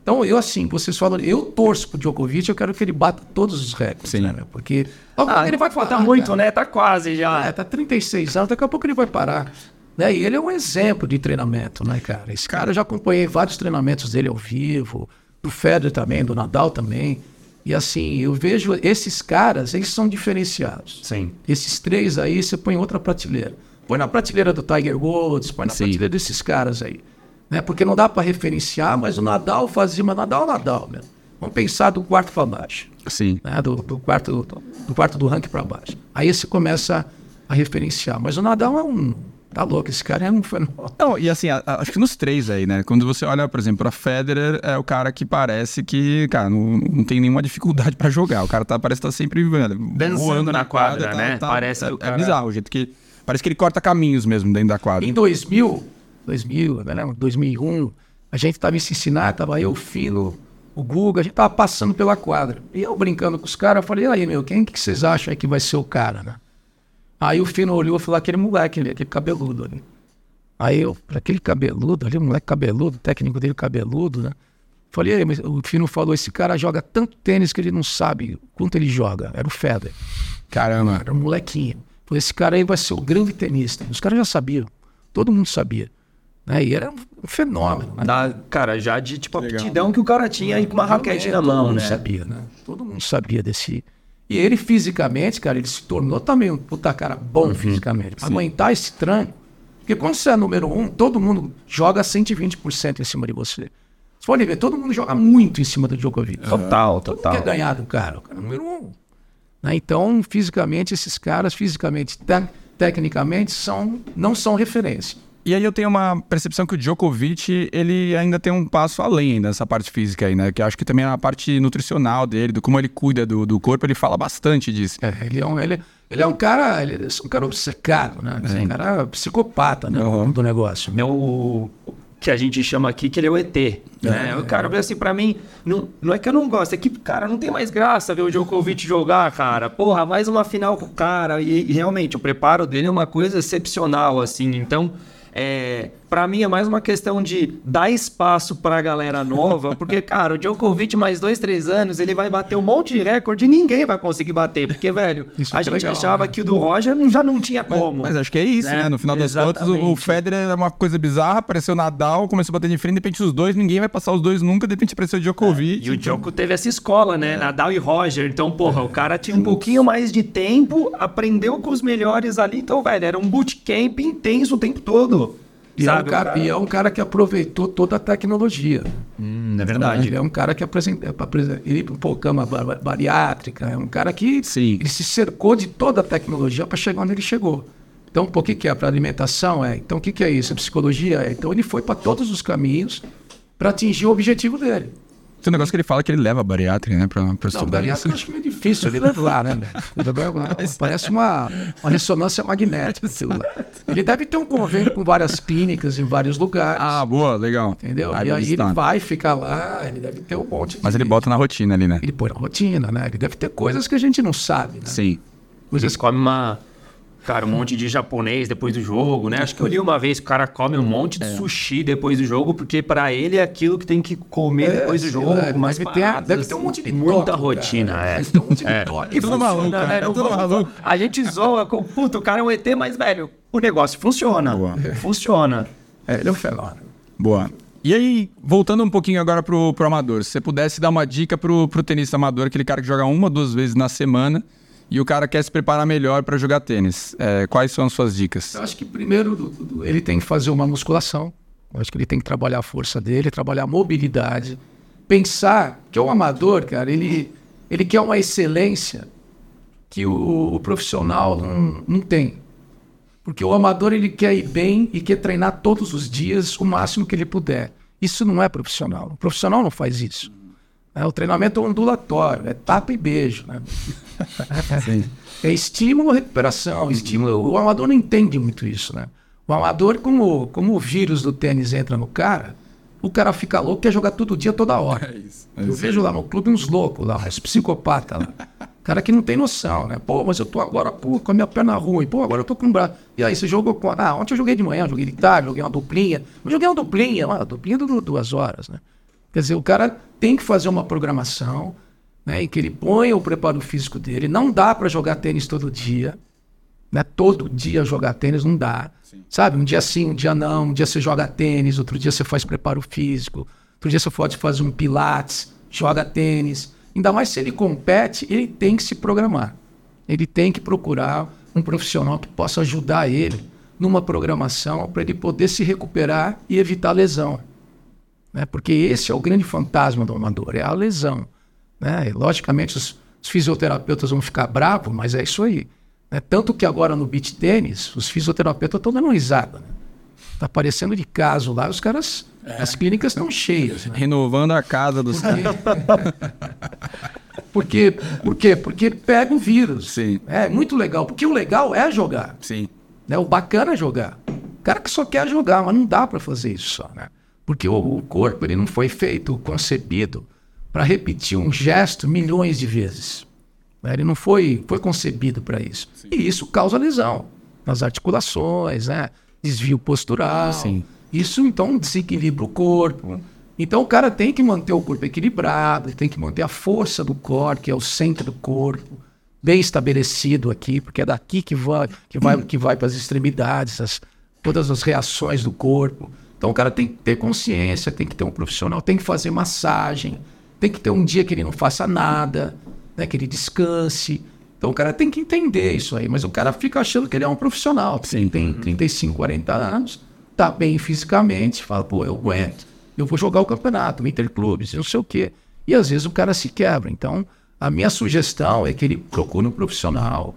Então, eu assim, vocês falam, eu torço pro Djokovic, eu quero que ele bata todos os recordes, Sim. né? Porque ah, ele vai parar. Tá muito, cara. né? Tá quase já. É, tá 36 anos, daqui a pouco ele vai parar. Né? E ele é um exemplo de treinamento, né, cara? Esse cara, eu já acompanhei vários treinamentos dele ao vivo, do Federer também, do Nadal também. E assim, eu vejo esses caras, eles são diferenciados. Sim. Esses três aí, você põe outra prateleira. Põe na prateleira do Tiger Woods, põe na Sim. prateleira desses caras aí. Né? Porque não dá para referenciar, mas o Nadal fazia, mas Nadal é Nadal, meu. Vamos pensar do quarto para baixo. Sim. Né? Do, do, quarto, do quarto do ranking para baixo. Aí você começa a referenciar. Mas o Nadal é um Tá louco, esse cara é um fenômeno. Não, e assim, a, a, acho que nos três aí, né? Quando você olha, por exemplo, a Federer, é o cara que parece que, cara, não, não tem nenhuma dificuldade para jogar. O cara tá, parece que tá sempre velho, dançando na quadra, quadra né? Tá, parece é, cara... é bizarro o jeito que parece que ele corta caminhos mesmo dentro da quadra. Em 2000, 2000, né? 2001, a gente tava em Cincinnati, tava eu, o Filo, o Guga, a gente tava passando pela quadra. E eu brincando com os caras, eu falei, aí, meu, quem que vocês acham aí que vai ser o cara, né? Aí o Fino olhou e falou, aquele moleque ali, aquele cabeludo ali. Aí eu, aquele cabeludo ali, moleque cabeludo, técnico dele cabeludo, né? Falei, mas o Fino falou, esse cara joga tanto tênis que ele não sabe quanto ele joga. Era o Federer. Caramba. Era um molequinho. Falei, esse cara aí vai ser o grande tenista. Os caras já sabiam. Todo mundo sabia. Né? E era um fenômeno. Né? Da, cara, já de tipo a aptidão que o cara tinha aí com uma raquete na mão, todo né? Mundo sabia, né? Todo mundo sabia desse, e ele fisicamente, cara, ele se tornou também um puta cara bom uhum, fisicamente. Pra aguentar esse tranco. Porque quando você é número um, todo mundo joga 120% em cima de você. Você pode ver, todo mundo joga muito em cima do Djokovic. Total, Todo mundo total. quer ganhar do cara, o cara é número um. Né? Então, fisicamente, esses caras, fisicamente, te- tecnicamente, são, não são referência. E aí eu tenho uma percepção que o Djokovic, ele ainda tem um passo além ainda nessa parte física aí, né? Que eu acho que também a parte nutricional dele, do como ele cuida do, do corpo, ele fala bastante disso. É, ele, é um, ele, ele é um cara, ele é um cara obcecado, né? É um cara psicopata né? Uhum. do negócio. meu o que a gente chama aqui que ele é o ET. Né? O cara, assim, pra mim, não, não é que eu não gosto, é que, cara, não tem mais graça ver o Djokovic jogar, cara. Porra, mais uma final com o cara. E, e realmente, o preparo dele é uma coisa excepcional, assim. Então, é, pra mim é mais uma questão de dar espaço pra galera nova, porque, cara, o Djokovic, mais dois, três anos, ele vai bater um monte de recorde e ninguém vai conseguir bater. Porque, velho, Isso a é gente legal, achava né? que o do Roger já não tinha como. Mas acho que é isso, Né? né? No final das contas, o- o. Federer é uma coisa bizarra, apareceu Nadal, começou a bater de frente, de repente os dois, ninguém vai passar os dois nunca, de repente apareceu o Djokovic. E o Djoko teve essa escola, né? Nadal e Roger. Então, porra, o cara tinha um pouquinho mais de tempo, aprendeu com os melhores ali. Então, velho, era um bootcamp intenso o tempo todo. E é, um cara, e é um cara que aproveitou toda a tecnologia. Hum, é Ele é um cara que apresenta, apresenta ele pô, cama ba- ba- bariátrica, é um cara que Sim. ele se cercou de toda a tecnologia para chegar onde ele chegou. Então, pô, o que, que é para alimentação? É. Então, o que, que é isso? É psicologia? É. Então, ele foi para todos os caminhos para atingir o objetivo dele. Tem um negócio que ele fala que ele leva a bariátrica, né? Pra, pra Não, bariátrica eu acho meio difícil ele levar, né? velho? Parece uma, uma ressonância magnética. Ele deve ter um convênio com várias clínicas em vários lugares. Ah, boa, legal. Entendeu? Aí e aí ele vai ficar lá, ele deve ter um monte de... Mas ele bota na rotina ali, né? Ele põe na rotina, né? Ele deve ter coisas que a gente não sabe, né? Sim. Eles comem uma. Cara, um monte de japonês depois do jogo, né? Acho que eu li uma vez que o cara come um monte É. de sushi depois do jogo, porque pra ele é aquilo que tem que comer É, depois do jogo. lá, ele mais deve ter- paradas, deve ter um monte de Muita toque, rotina, cara. é. Deve ter um monte de É. toque. E Tudo maluco, né? é tudo maluco. A gente zoa com, puta, o cara é um ET, mas, velho, o negócio funciona. Boa. Funciona. É, ele é um fenômeno. Boa. E aí, voltando um pouquinho agora pro, pro amador, se você pudesse dar uma dica pro, pro tenista amador, aquele cara que joga uma, duas vezes na semana, e o cara quer se preparar melhor para jogar tênis, é, quais são as suas dicas? Eu acho que primeiro ele tem que fazer uma musculação. Eu acho que ele tem que trabalhar a força dele, trabalhar a mobilidade. Pensar que o amador, cara, ele, ele quer uma excelência que o, o profissional não, não tem. Porque o amador ele quer ir bem e quer treinar todos os dias o máximo que ele puder. Isso não é profissional. O profissional não faz isso. Né? O treinamento é ondulatório, é tapa e beijo. Né? É estímulo, recuperação, estímulo. O amador não entende muito isso, né? O amador, como, como o vírus do tênis entra no cara, o cara fica louco, quer jogar todo dia, toda hora. Eu vejo lá no clube uns loucos lá, uns psicopatas lá. Cara que não tem noção, né? Pô, mas eu tô agora pô, com a minha perna ruim. Pô, agora eu tô com o braço. E aí, você jogou com. Ah, ontem eu joguei de manhã, joguei de tarde, joguei uma duplinha. Eu joguei uma duplinha, uma duplinha durou duas horas, né? Quer dizer, o cara tem que fazer uma programação, né? Em que ele põe o preparo físico dele. Não dá para jogar tênis todo dia. Né? Todo dia jogar tênis não dá. Sabe? Um dia sim, um dia não. Um dia você joga tênis, outro dia você faz preparo físico. Outro dia você pode fazer um pilates, joga tênis. Ainda mais se ele compete, ele tem que se programar. Ele tem que procurar um profissional que possa ajudar ele numa programação para ele poder se recuperar e evitar lesão. Né? Porque esse é o grande fantasma do amador, é a lesão. Né? E, logicamente, os, os fisioterapeutas vão ficar bravos, mas é isso aí. né? Tanto que agora no beach tênis, os fisioterapeutas estão dando risada. Né? Tá aparecendo de caso lá, os caras, as clínicas estão cheias. Né? Renovando a casa dos caras. Porque, por quê? Porque pega o vírus. Sim. É muito legal, porque o legal é jogar. Sim. Né? O bacana é jogar. O cara que só quer jogar, mas não dá para fazer isso só, né? Porque o, corpo ele não foi feito, concebido para repetir um gesto milhões de vezes. né? Ele não foi, foi concebido para isso. E isso causa lesão nas articulações, né? Desvio postural. Sim. Isso então desequilibra o corpo. Então o cara tem que manter o corpo equilibrado, tem que manter a força do core, que é o centro do corpo, bem estabelecido aqui, porque é daqui que vai que vai que vai para as extremidades, as, todas as reações do corpo. Então o cara tem que ter consciência, tem que ter um profissional, tem que fazer massagem, tem que ter um dia que ele não faça nada, né, que ele descanse. Então o cara tem que entender isso aí, mas o cara fica achando que ele é um profissional, Sim. tem 35, 40 anos, tá bem fisicamente, fala, pô, eu aguento. eu vou jogar o campeonato, o interclubes, não sei o quê. E às vezes o cara se quebra. Então, a minha sugestão é que ele procure um profissional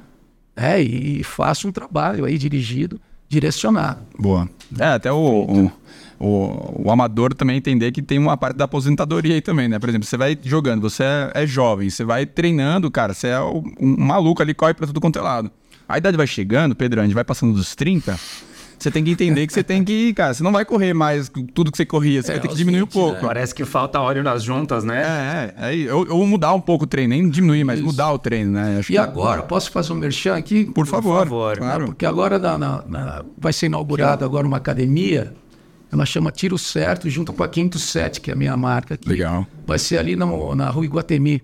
né, e, e faça um trabalho aí dirigido, direcionado. Boa. É, até o, o, o, o amador também entender que tem uma parte da aposentadoria aí também, né? Por exemplo, você vai jogando, você é, é jovem, você vai treinando, cara, você é o- um maluco ali, corre pra tudo quanto é lado. A idade vai chegando, Pedro, a gente vai passando dos 30, você tem que entender que você tem que, cara, você não vai correr mais tudo que você corria, você É, vai ter que aos diminuir um 20, pouco. né? Parece que falta óleo nas juntas, né? É, é, aí, ou, ou mudar um pouco o treino, nem diminuir, mas Isso. mudar o treino, né? Acho E que- agora, posso fazer um merchan aqui? Por favor, favor. claro. Porque agora na- na- na- vai ser inaugurada agora uma academia, ela chama Tiro Certo, junto com a Quinto Set, que é a minha marca aqui. Legal. Vai ser ali na, na rua Iguatemi,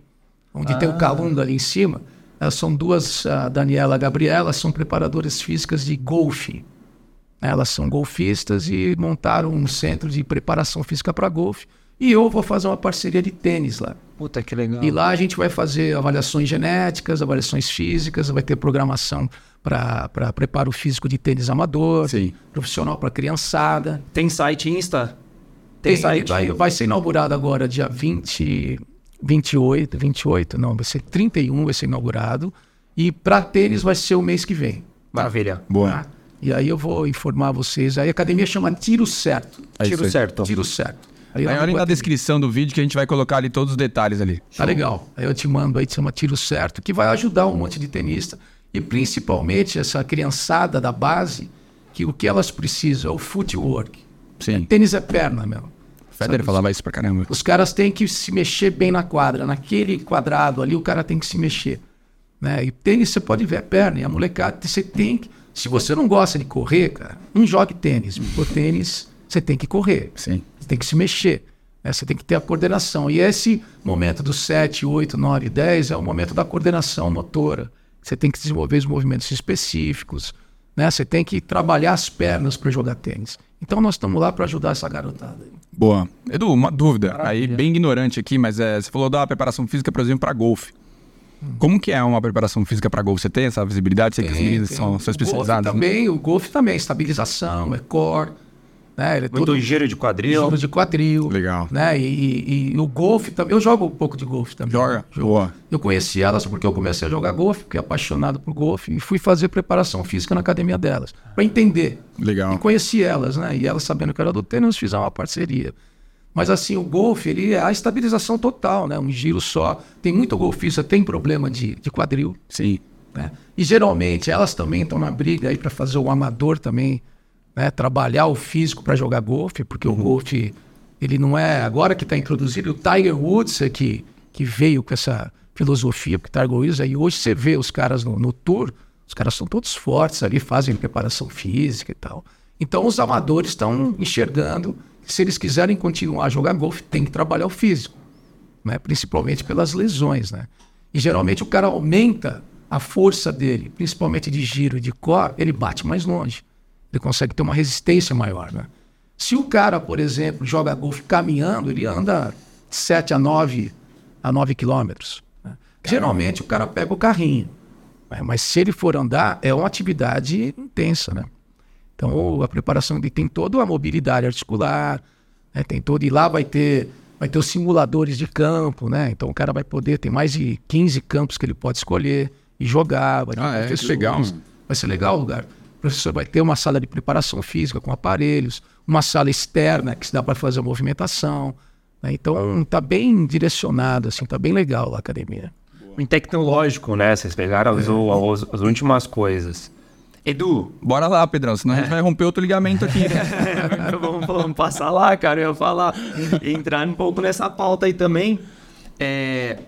onde tem o Calunga ali em cima. Elas são duas, a Daniela e a Gabriela, são preparadoras físicas de golfe. Elas são golfistas e montaram um centro de preparação física para golfe. E eu vou fazer uma parceria de tênis lá. Puta que legal. E lá a gente vai fazer avaliações genéticas, avaliações físicas, vai ter programação para preparo físico de tênis amador, Sim. profissional para criançada. Tem site Insta? Tem, Tem, site? vai, vai ser inaugurado agora dia 20, 28, 28, não, vai ser 31, vai ser inaugurado. E para tênis vai ser o mês que vem. Maravilha. Boa. tá? E aí eu vou informar vocês. Aí a academia chama Tiro Certo. É Tiro aí. certo. Tiro Certo. Aí olhem na descrição do vídeo que a gente vai colocar ali todos os detalhes ali. Tá legal. Aí eu te mando aí, chama Tiro Certo, que vai ajudar um monte de tenista. E principalmente essa criançada da base, que o que elas precisam é o footwork. Sim. Tênis é perna, meu. Federer falava isso pra caramba. Os caras têm que se mexer bem na quadra. Naquele quadrado ali, o cara tem que se mexer. Né? E tênis, você pode ver a perna. E a molecada, você tem que... Se você não gosta de correr, cara, não jogue tênis. Porque tênis, você tem que correr. Sim. Você tem que se mexer. né? Você tem que ter a coordenação. E esse momento dos 7, 8, 9, 10 é o momento da coordenação motora. Você tem que desenvolver os movimentos específicos. Né? Você tem que trabalhar as pernas para jogar tênis. Então nós estamos lá para ajudar essa garotada. Boa. Edu, uma dúvida. Aí, bem ignorante aqui, mas é, você falou da preparação física, por exemplo, para golfe. Como que é uma preparação física para golfe? Você tem essa visibilidade? Você que Tem, meninas tem. são, O são especializadas? Golfe também, o golfe também, estabilização, é core, né? Ele é Muito todo giro de quadril. giro de quadril. Legal. Né? E, e- e o golfe também. Eu jogo um pouco de golfe também. Joga? Boa. Eu conheci elas porque eu comecei a jogar golfe, fiquei apaixonado por golfe e fui fazer preparação física na academia delas, para entender. Legal. E conheci elas, né? E elas sabendo que eu era do tênis, fizemos uma parceria. Mas assim, o golfe, ele é a estabilização total, né? Um giro só. Tem muito golfista, tem problema de, de quadril, Sim. né? E geralmente elas também estão na briga aí para fazer o amador também, né? Trabalhar o físico para jogar golfe, porque o golfe ele não é agora que está introduzido. O Tiger Woods é que que veio com essa filosofia, porque Tiger Woods aí hoje você vê os caras no, no tour, os caras são todos fortes ali, fazem preparação física e tal. Então os amadores estão enxergando se eles quiserem continuar a jogar golfe, tem que trabalhar o físico né? principalmente pelas lesões. Né? E geralmente o cara aumenta a força dele, principalmente de giro e de core, ele bate mais longe. Ele consegue ter uma resistência maior. Né? Se o cara, por exemplo, joga golfe caminhando, ele anda 7 a 9, a 9 quilômetros. né? Geralmente o cara pega o carrinho. né? Mas se ele for andar, é uma atividade intensa. Né? Então a preparação ele tem toda a mobilidade articular, né? tem todo, e lá vai ter, vai ter os simuladores de campo, né? Então o cara vai poder, tem mais de 15 campos que ele pode escolher e jogar. Vai ter Ah, é? Que legal. Vai ser legal o lugar. O professor vai ter uma sala de preparação física com aparelhos, uma sala externa que se dá para fazer a movimentação. né? Então tá bem direcionado, assim, tá bem legal a academia. Em tecnológico, né? Vocês pegaram as, as- as últimas coisas. Edu, Bora lá, Pedrão, senão a gente vai romper outro ligamento aqui. vamos, vamos passar lá, cara. Eu ia falar, entrar um pouco nessa pauta aí também. É,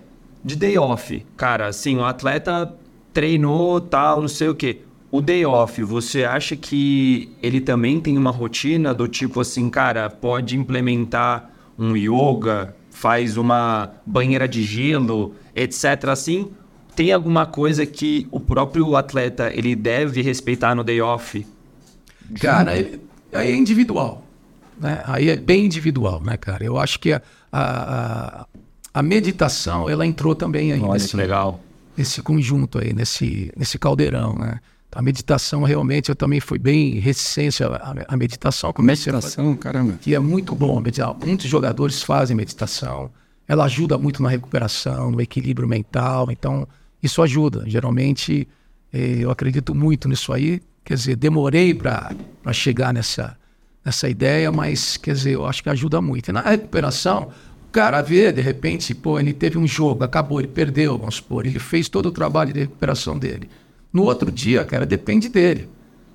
de day off, cara, assim, o atleta treinou, tal, não sei o quê. O day off, você acha que ele também tem uma rotina do tipo assim, cara, pode implementar um yoga, faz uma banheira de gelo, etc. Assim, tem alguma coisa que o próprio atleta ele deve respeitar no day off? Cara, é- aí é individual. Né? Aí é bem individual, né, cara? Eu acho que a, a, a- a meditação, ela entrou também aí Olha nesse, que legal. nesse conjunto aí, nesse, nesse caldeirão, né? A meditação realmente, eu também fui bem resistência à, à meditação. Comecei a fazer- Meditação, caramba. que é muito bom meditar. Muitos jogadores fazem meditação. Ela ajuda muito na recuperação, no equilíbrio mental. Então, isso ajuda. Geralmente, eh, eu acredito muito nisso aí. Quer dizer, demorei para chegar nessa, nessa ideia, mas, quer dizer, eu acho que ajuda muito. E na recuperação, o cara vê, de repente, pô, ele teve um jogo, acabou, ele perdeu, vamos supor, ele fez todo o trabalho de recuperação dele. No outro dia, cara, depende dele.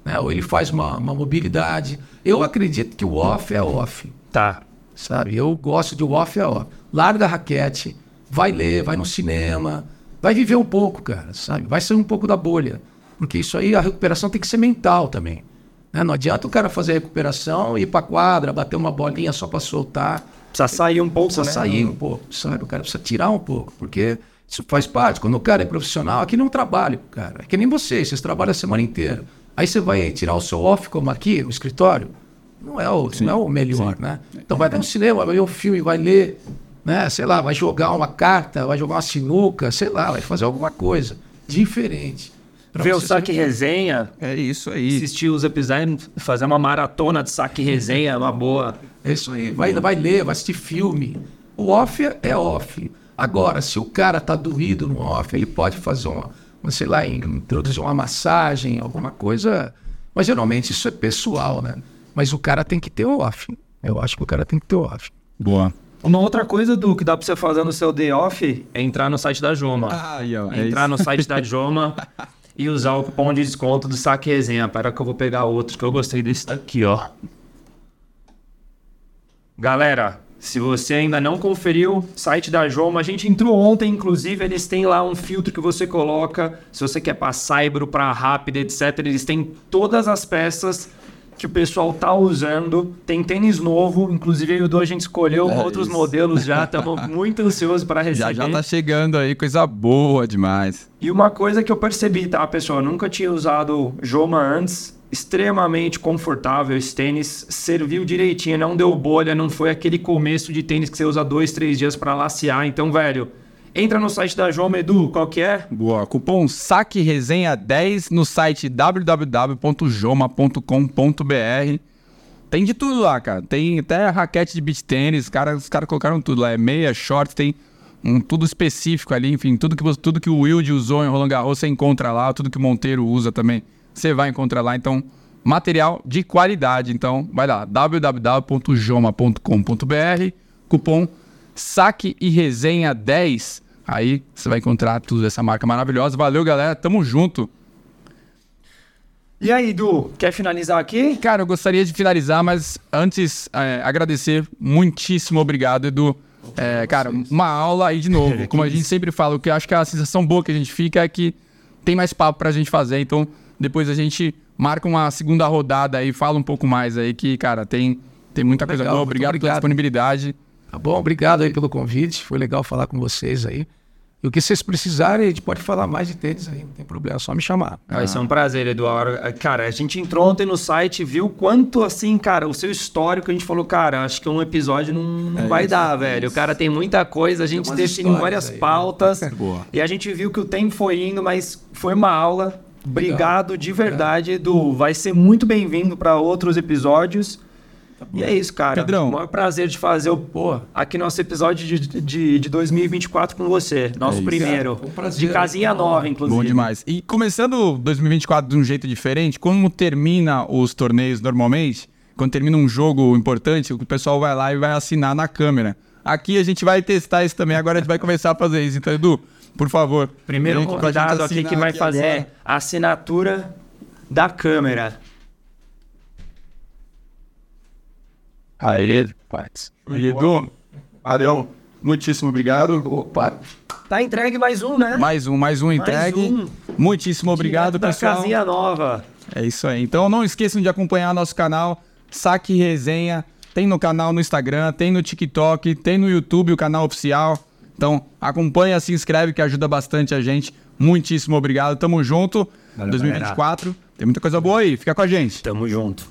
Né? Ou ele faz uma, uma mobilidade. Eu acredito que o off é off Tá. sabe? Eu gosto de off é off. Larga a raquete, vai ler, vai no cinema, vai viver um pouco, cara, sabe? Vai sair um pouco da bolha. Porque isso aí, a recuperação tem que ser mental também. né? Não adianta o cara fazer a recuperação, ir pra quadra, bater uma bolinha só pra soltar. Precisa sair um pouco, Precisa né? sair um pouco, sabe? O cara precisa tirar um pouco, porque isso faz parte. Quando o cara é profissional, aqui não é um trabalho, cara. É que nem vocês, vocês trabalham a semana inteira. Aí você vai tirar o seu off, como aqui, no escritório, não é o, não é o melhor, né? Então vai no cinema, vai ver um filme, vai ler, né? Sei lá, vai jogar uma carta, vai jogar uma sinuca, sei lá, vai fazer alguma coisa diferente. Ver o saque resenha, É isso aí. assistir os episódios, fazer uma maratona de saque resenha é uma boa. É isso aí. Vai, vai ler, vai assistir filme. O off é- é off. Agora, se o cara tá doído no off, ele pode fazer uma, uma, sei lá, introduzir uma massagem, alguma coisa. Mas geralmente isso é pessoal, né? Mas o cara tem que ter o off. Eu acho que o cara tem que ter o off. Boa. Uma outra coisa, Du, que dá pra você fazer no seu day off é entrar no site da Joma. Ó. É entrar isso. no site da Joma e usar o cupom de desconto do saque resenha. Pera que eu vou pegar outros que eu gostei desse daqui, ó. Galera, se você ainda não conferiu, site da Joma, a gente entrou ontem, inclusive, eles têm lá um filtro que você coloca, se você quer para Saibro, para Rápida, etc. Eles têm todas as peças que o pessoal tá usando. Tem tênis novo, inclusive eu e o Du, a gente escolheu É outros isso. modelos já, estamos muito ansiosos para receber. Já já tá chegando aí, coisa boa demais. E uma coisa que eu percebi, tá, pessoal? Eu nunca tinha usado Joma antes. Extremamente confortável esse tênis. Serviu direitinho, não deu bolha, não foi aquele começo de tênis que você usa dois, três dias pra lacear. Então, velho, entra no site da Joma, Edu, qual que é? Boa. Cupom saque resenha 10 no site www.joma.com.br. Tem de tudo lá, cara. Tem até raquete de beach tênis, cara, os caras colocaram tudo lá. É meia, short, tem um tudo específico ali, enfim, tudo que, tudo que o Wilde usou em Roland Garros você encontra lá, tudo que o Monteiro usa também, você vai encontrar lá. Então, material de qualidade. Então, vai lá, www.joma.com.br, cupom saque e resenha 10. Aí você vai encontrar tudo dessa marca maravilhosa. Valeu, galera. Tamo junto. E aí, Edu, quer finalizar aqui? Cara, eu gostaria de finalizar, mas antes, é, agradecer. Muitíssimo obrigado, Edu. É, cara, uma aula aí de novo. Como a gente sempre fala, o que eu acho que a sensação boa que a gente fica é que tem mais papo pra gente fazer. Então, depois a gente marca uma segunda rodada aí, fala um pouco mais aí, que, cara, tem, tem muita coisa Legal, boa. muito Obrigado, pela obrigado. disponibilidade. Tá bom? Obrigado aí pelo convite. Foi legal falar com vocês aí. E o que vocês precisarem, a gente pode falar mais de tênis aí, não tem problema, é só me chamar. Vai ser um prazer, Eduardo. Cara, a gente entrou ontem no site, viu quanto assim, cara, o seu histórico, a gente falou, cara, acho que um episódio não, não vai dar, velho. O cara tem muita coisa, a gente definiu várias aí, né? pautas. Boa. E a gente viu que o tempo foi indo, mas foi uma aula. Obrigado de verdade, Edu. Vai ser muito bem-vindo para outros episódios. E é isso, cara. Pedrão. O maior prazer de fazer o, Pô, aqui nosso episódio de, de, de 2024 com você. Nosso isso. primeiro. Um prazer. de casinha nova, inclusive. Bom demais. E começando 2024 de um jeito diferente, como termina os torneios normalmente, quando termina um jogo importante, o pessoal vai lá e vai assinar na câmera. Aqui a gente vai testar isso também, agora a gente vai começar a fazer isso. Então, Edu, por favor. Primeiro convidado aqui que vai aqui fazer agora. a assinatura da câmera. Aê, Pats. Edu, valeu. Muitíssimo obrigado. opa, Tá entregue mais um, né? Mais um, mais um entregue. um. Muitíssimo obrigado, Direto da pessoal. casinha nova. É isso aí. Então não esqueçam de acompanhar nosso canal Saque Resenha. Tem no canal no Instagram, tem no TikTok, tem no YouTube o canal oficial. Então acompanha, se inscreve que ajuda bastante a gente. Muitíssimo obrigado. Tamo junto. Valeu, 2024. Tem muita coisa boa aí. Fica com a gente. Tamo junto.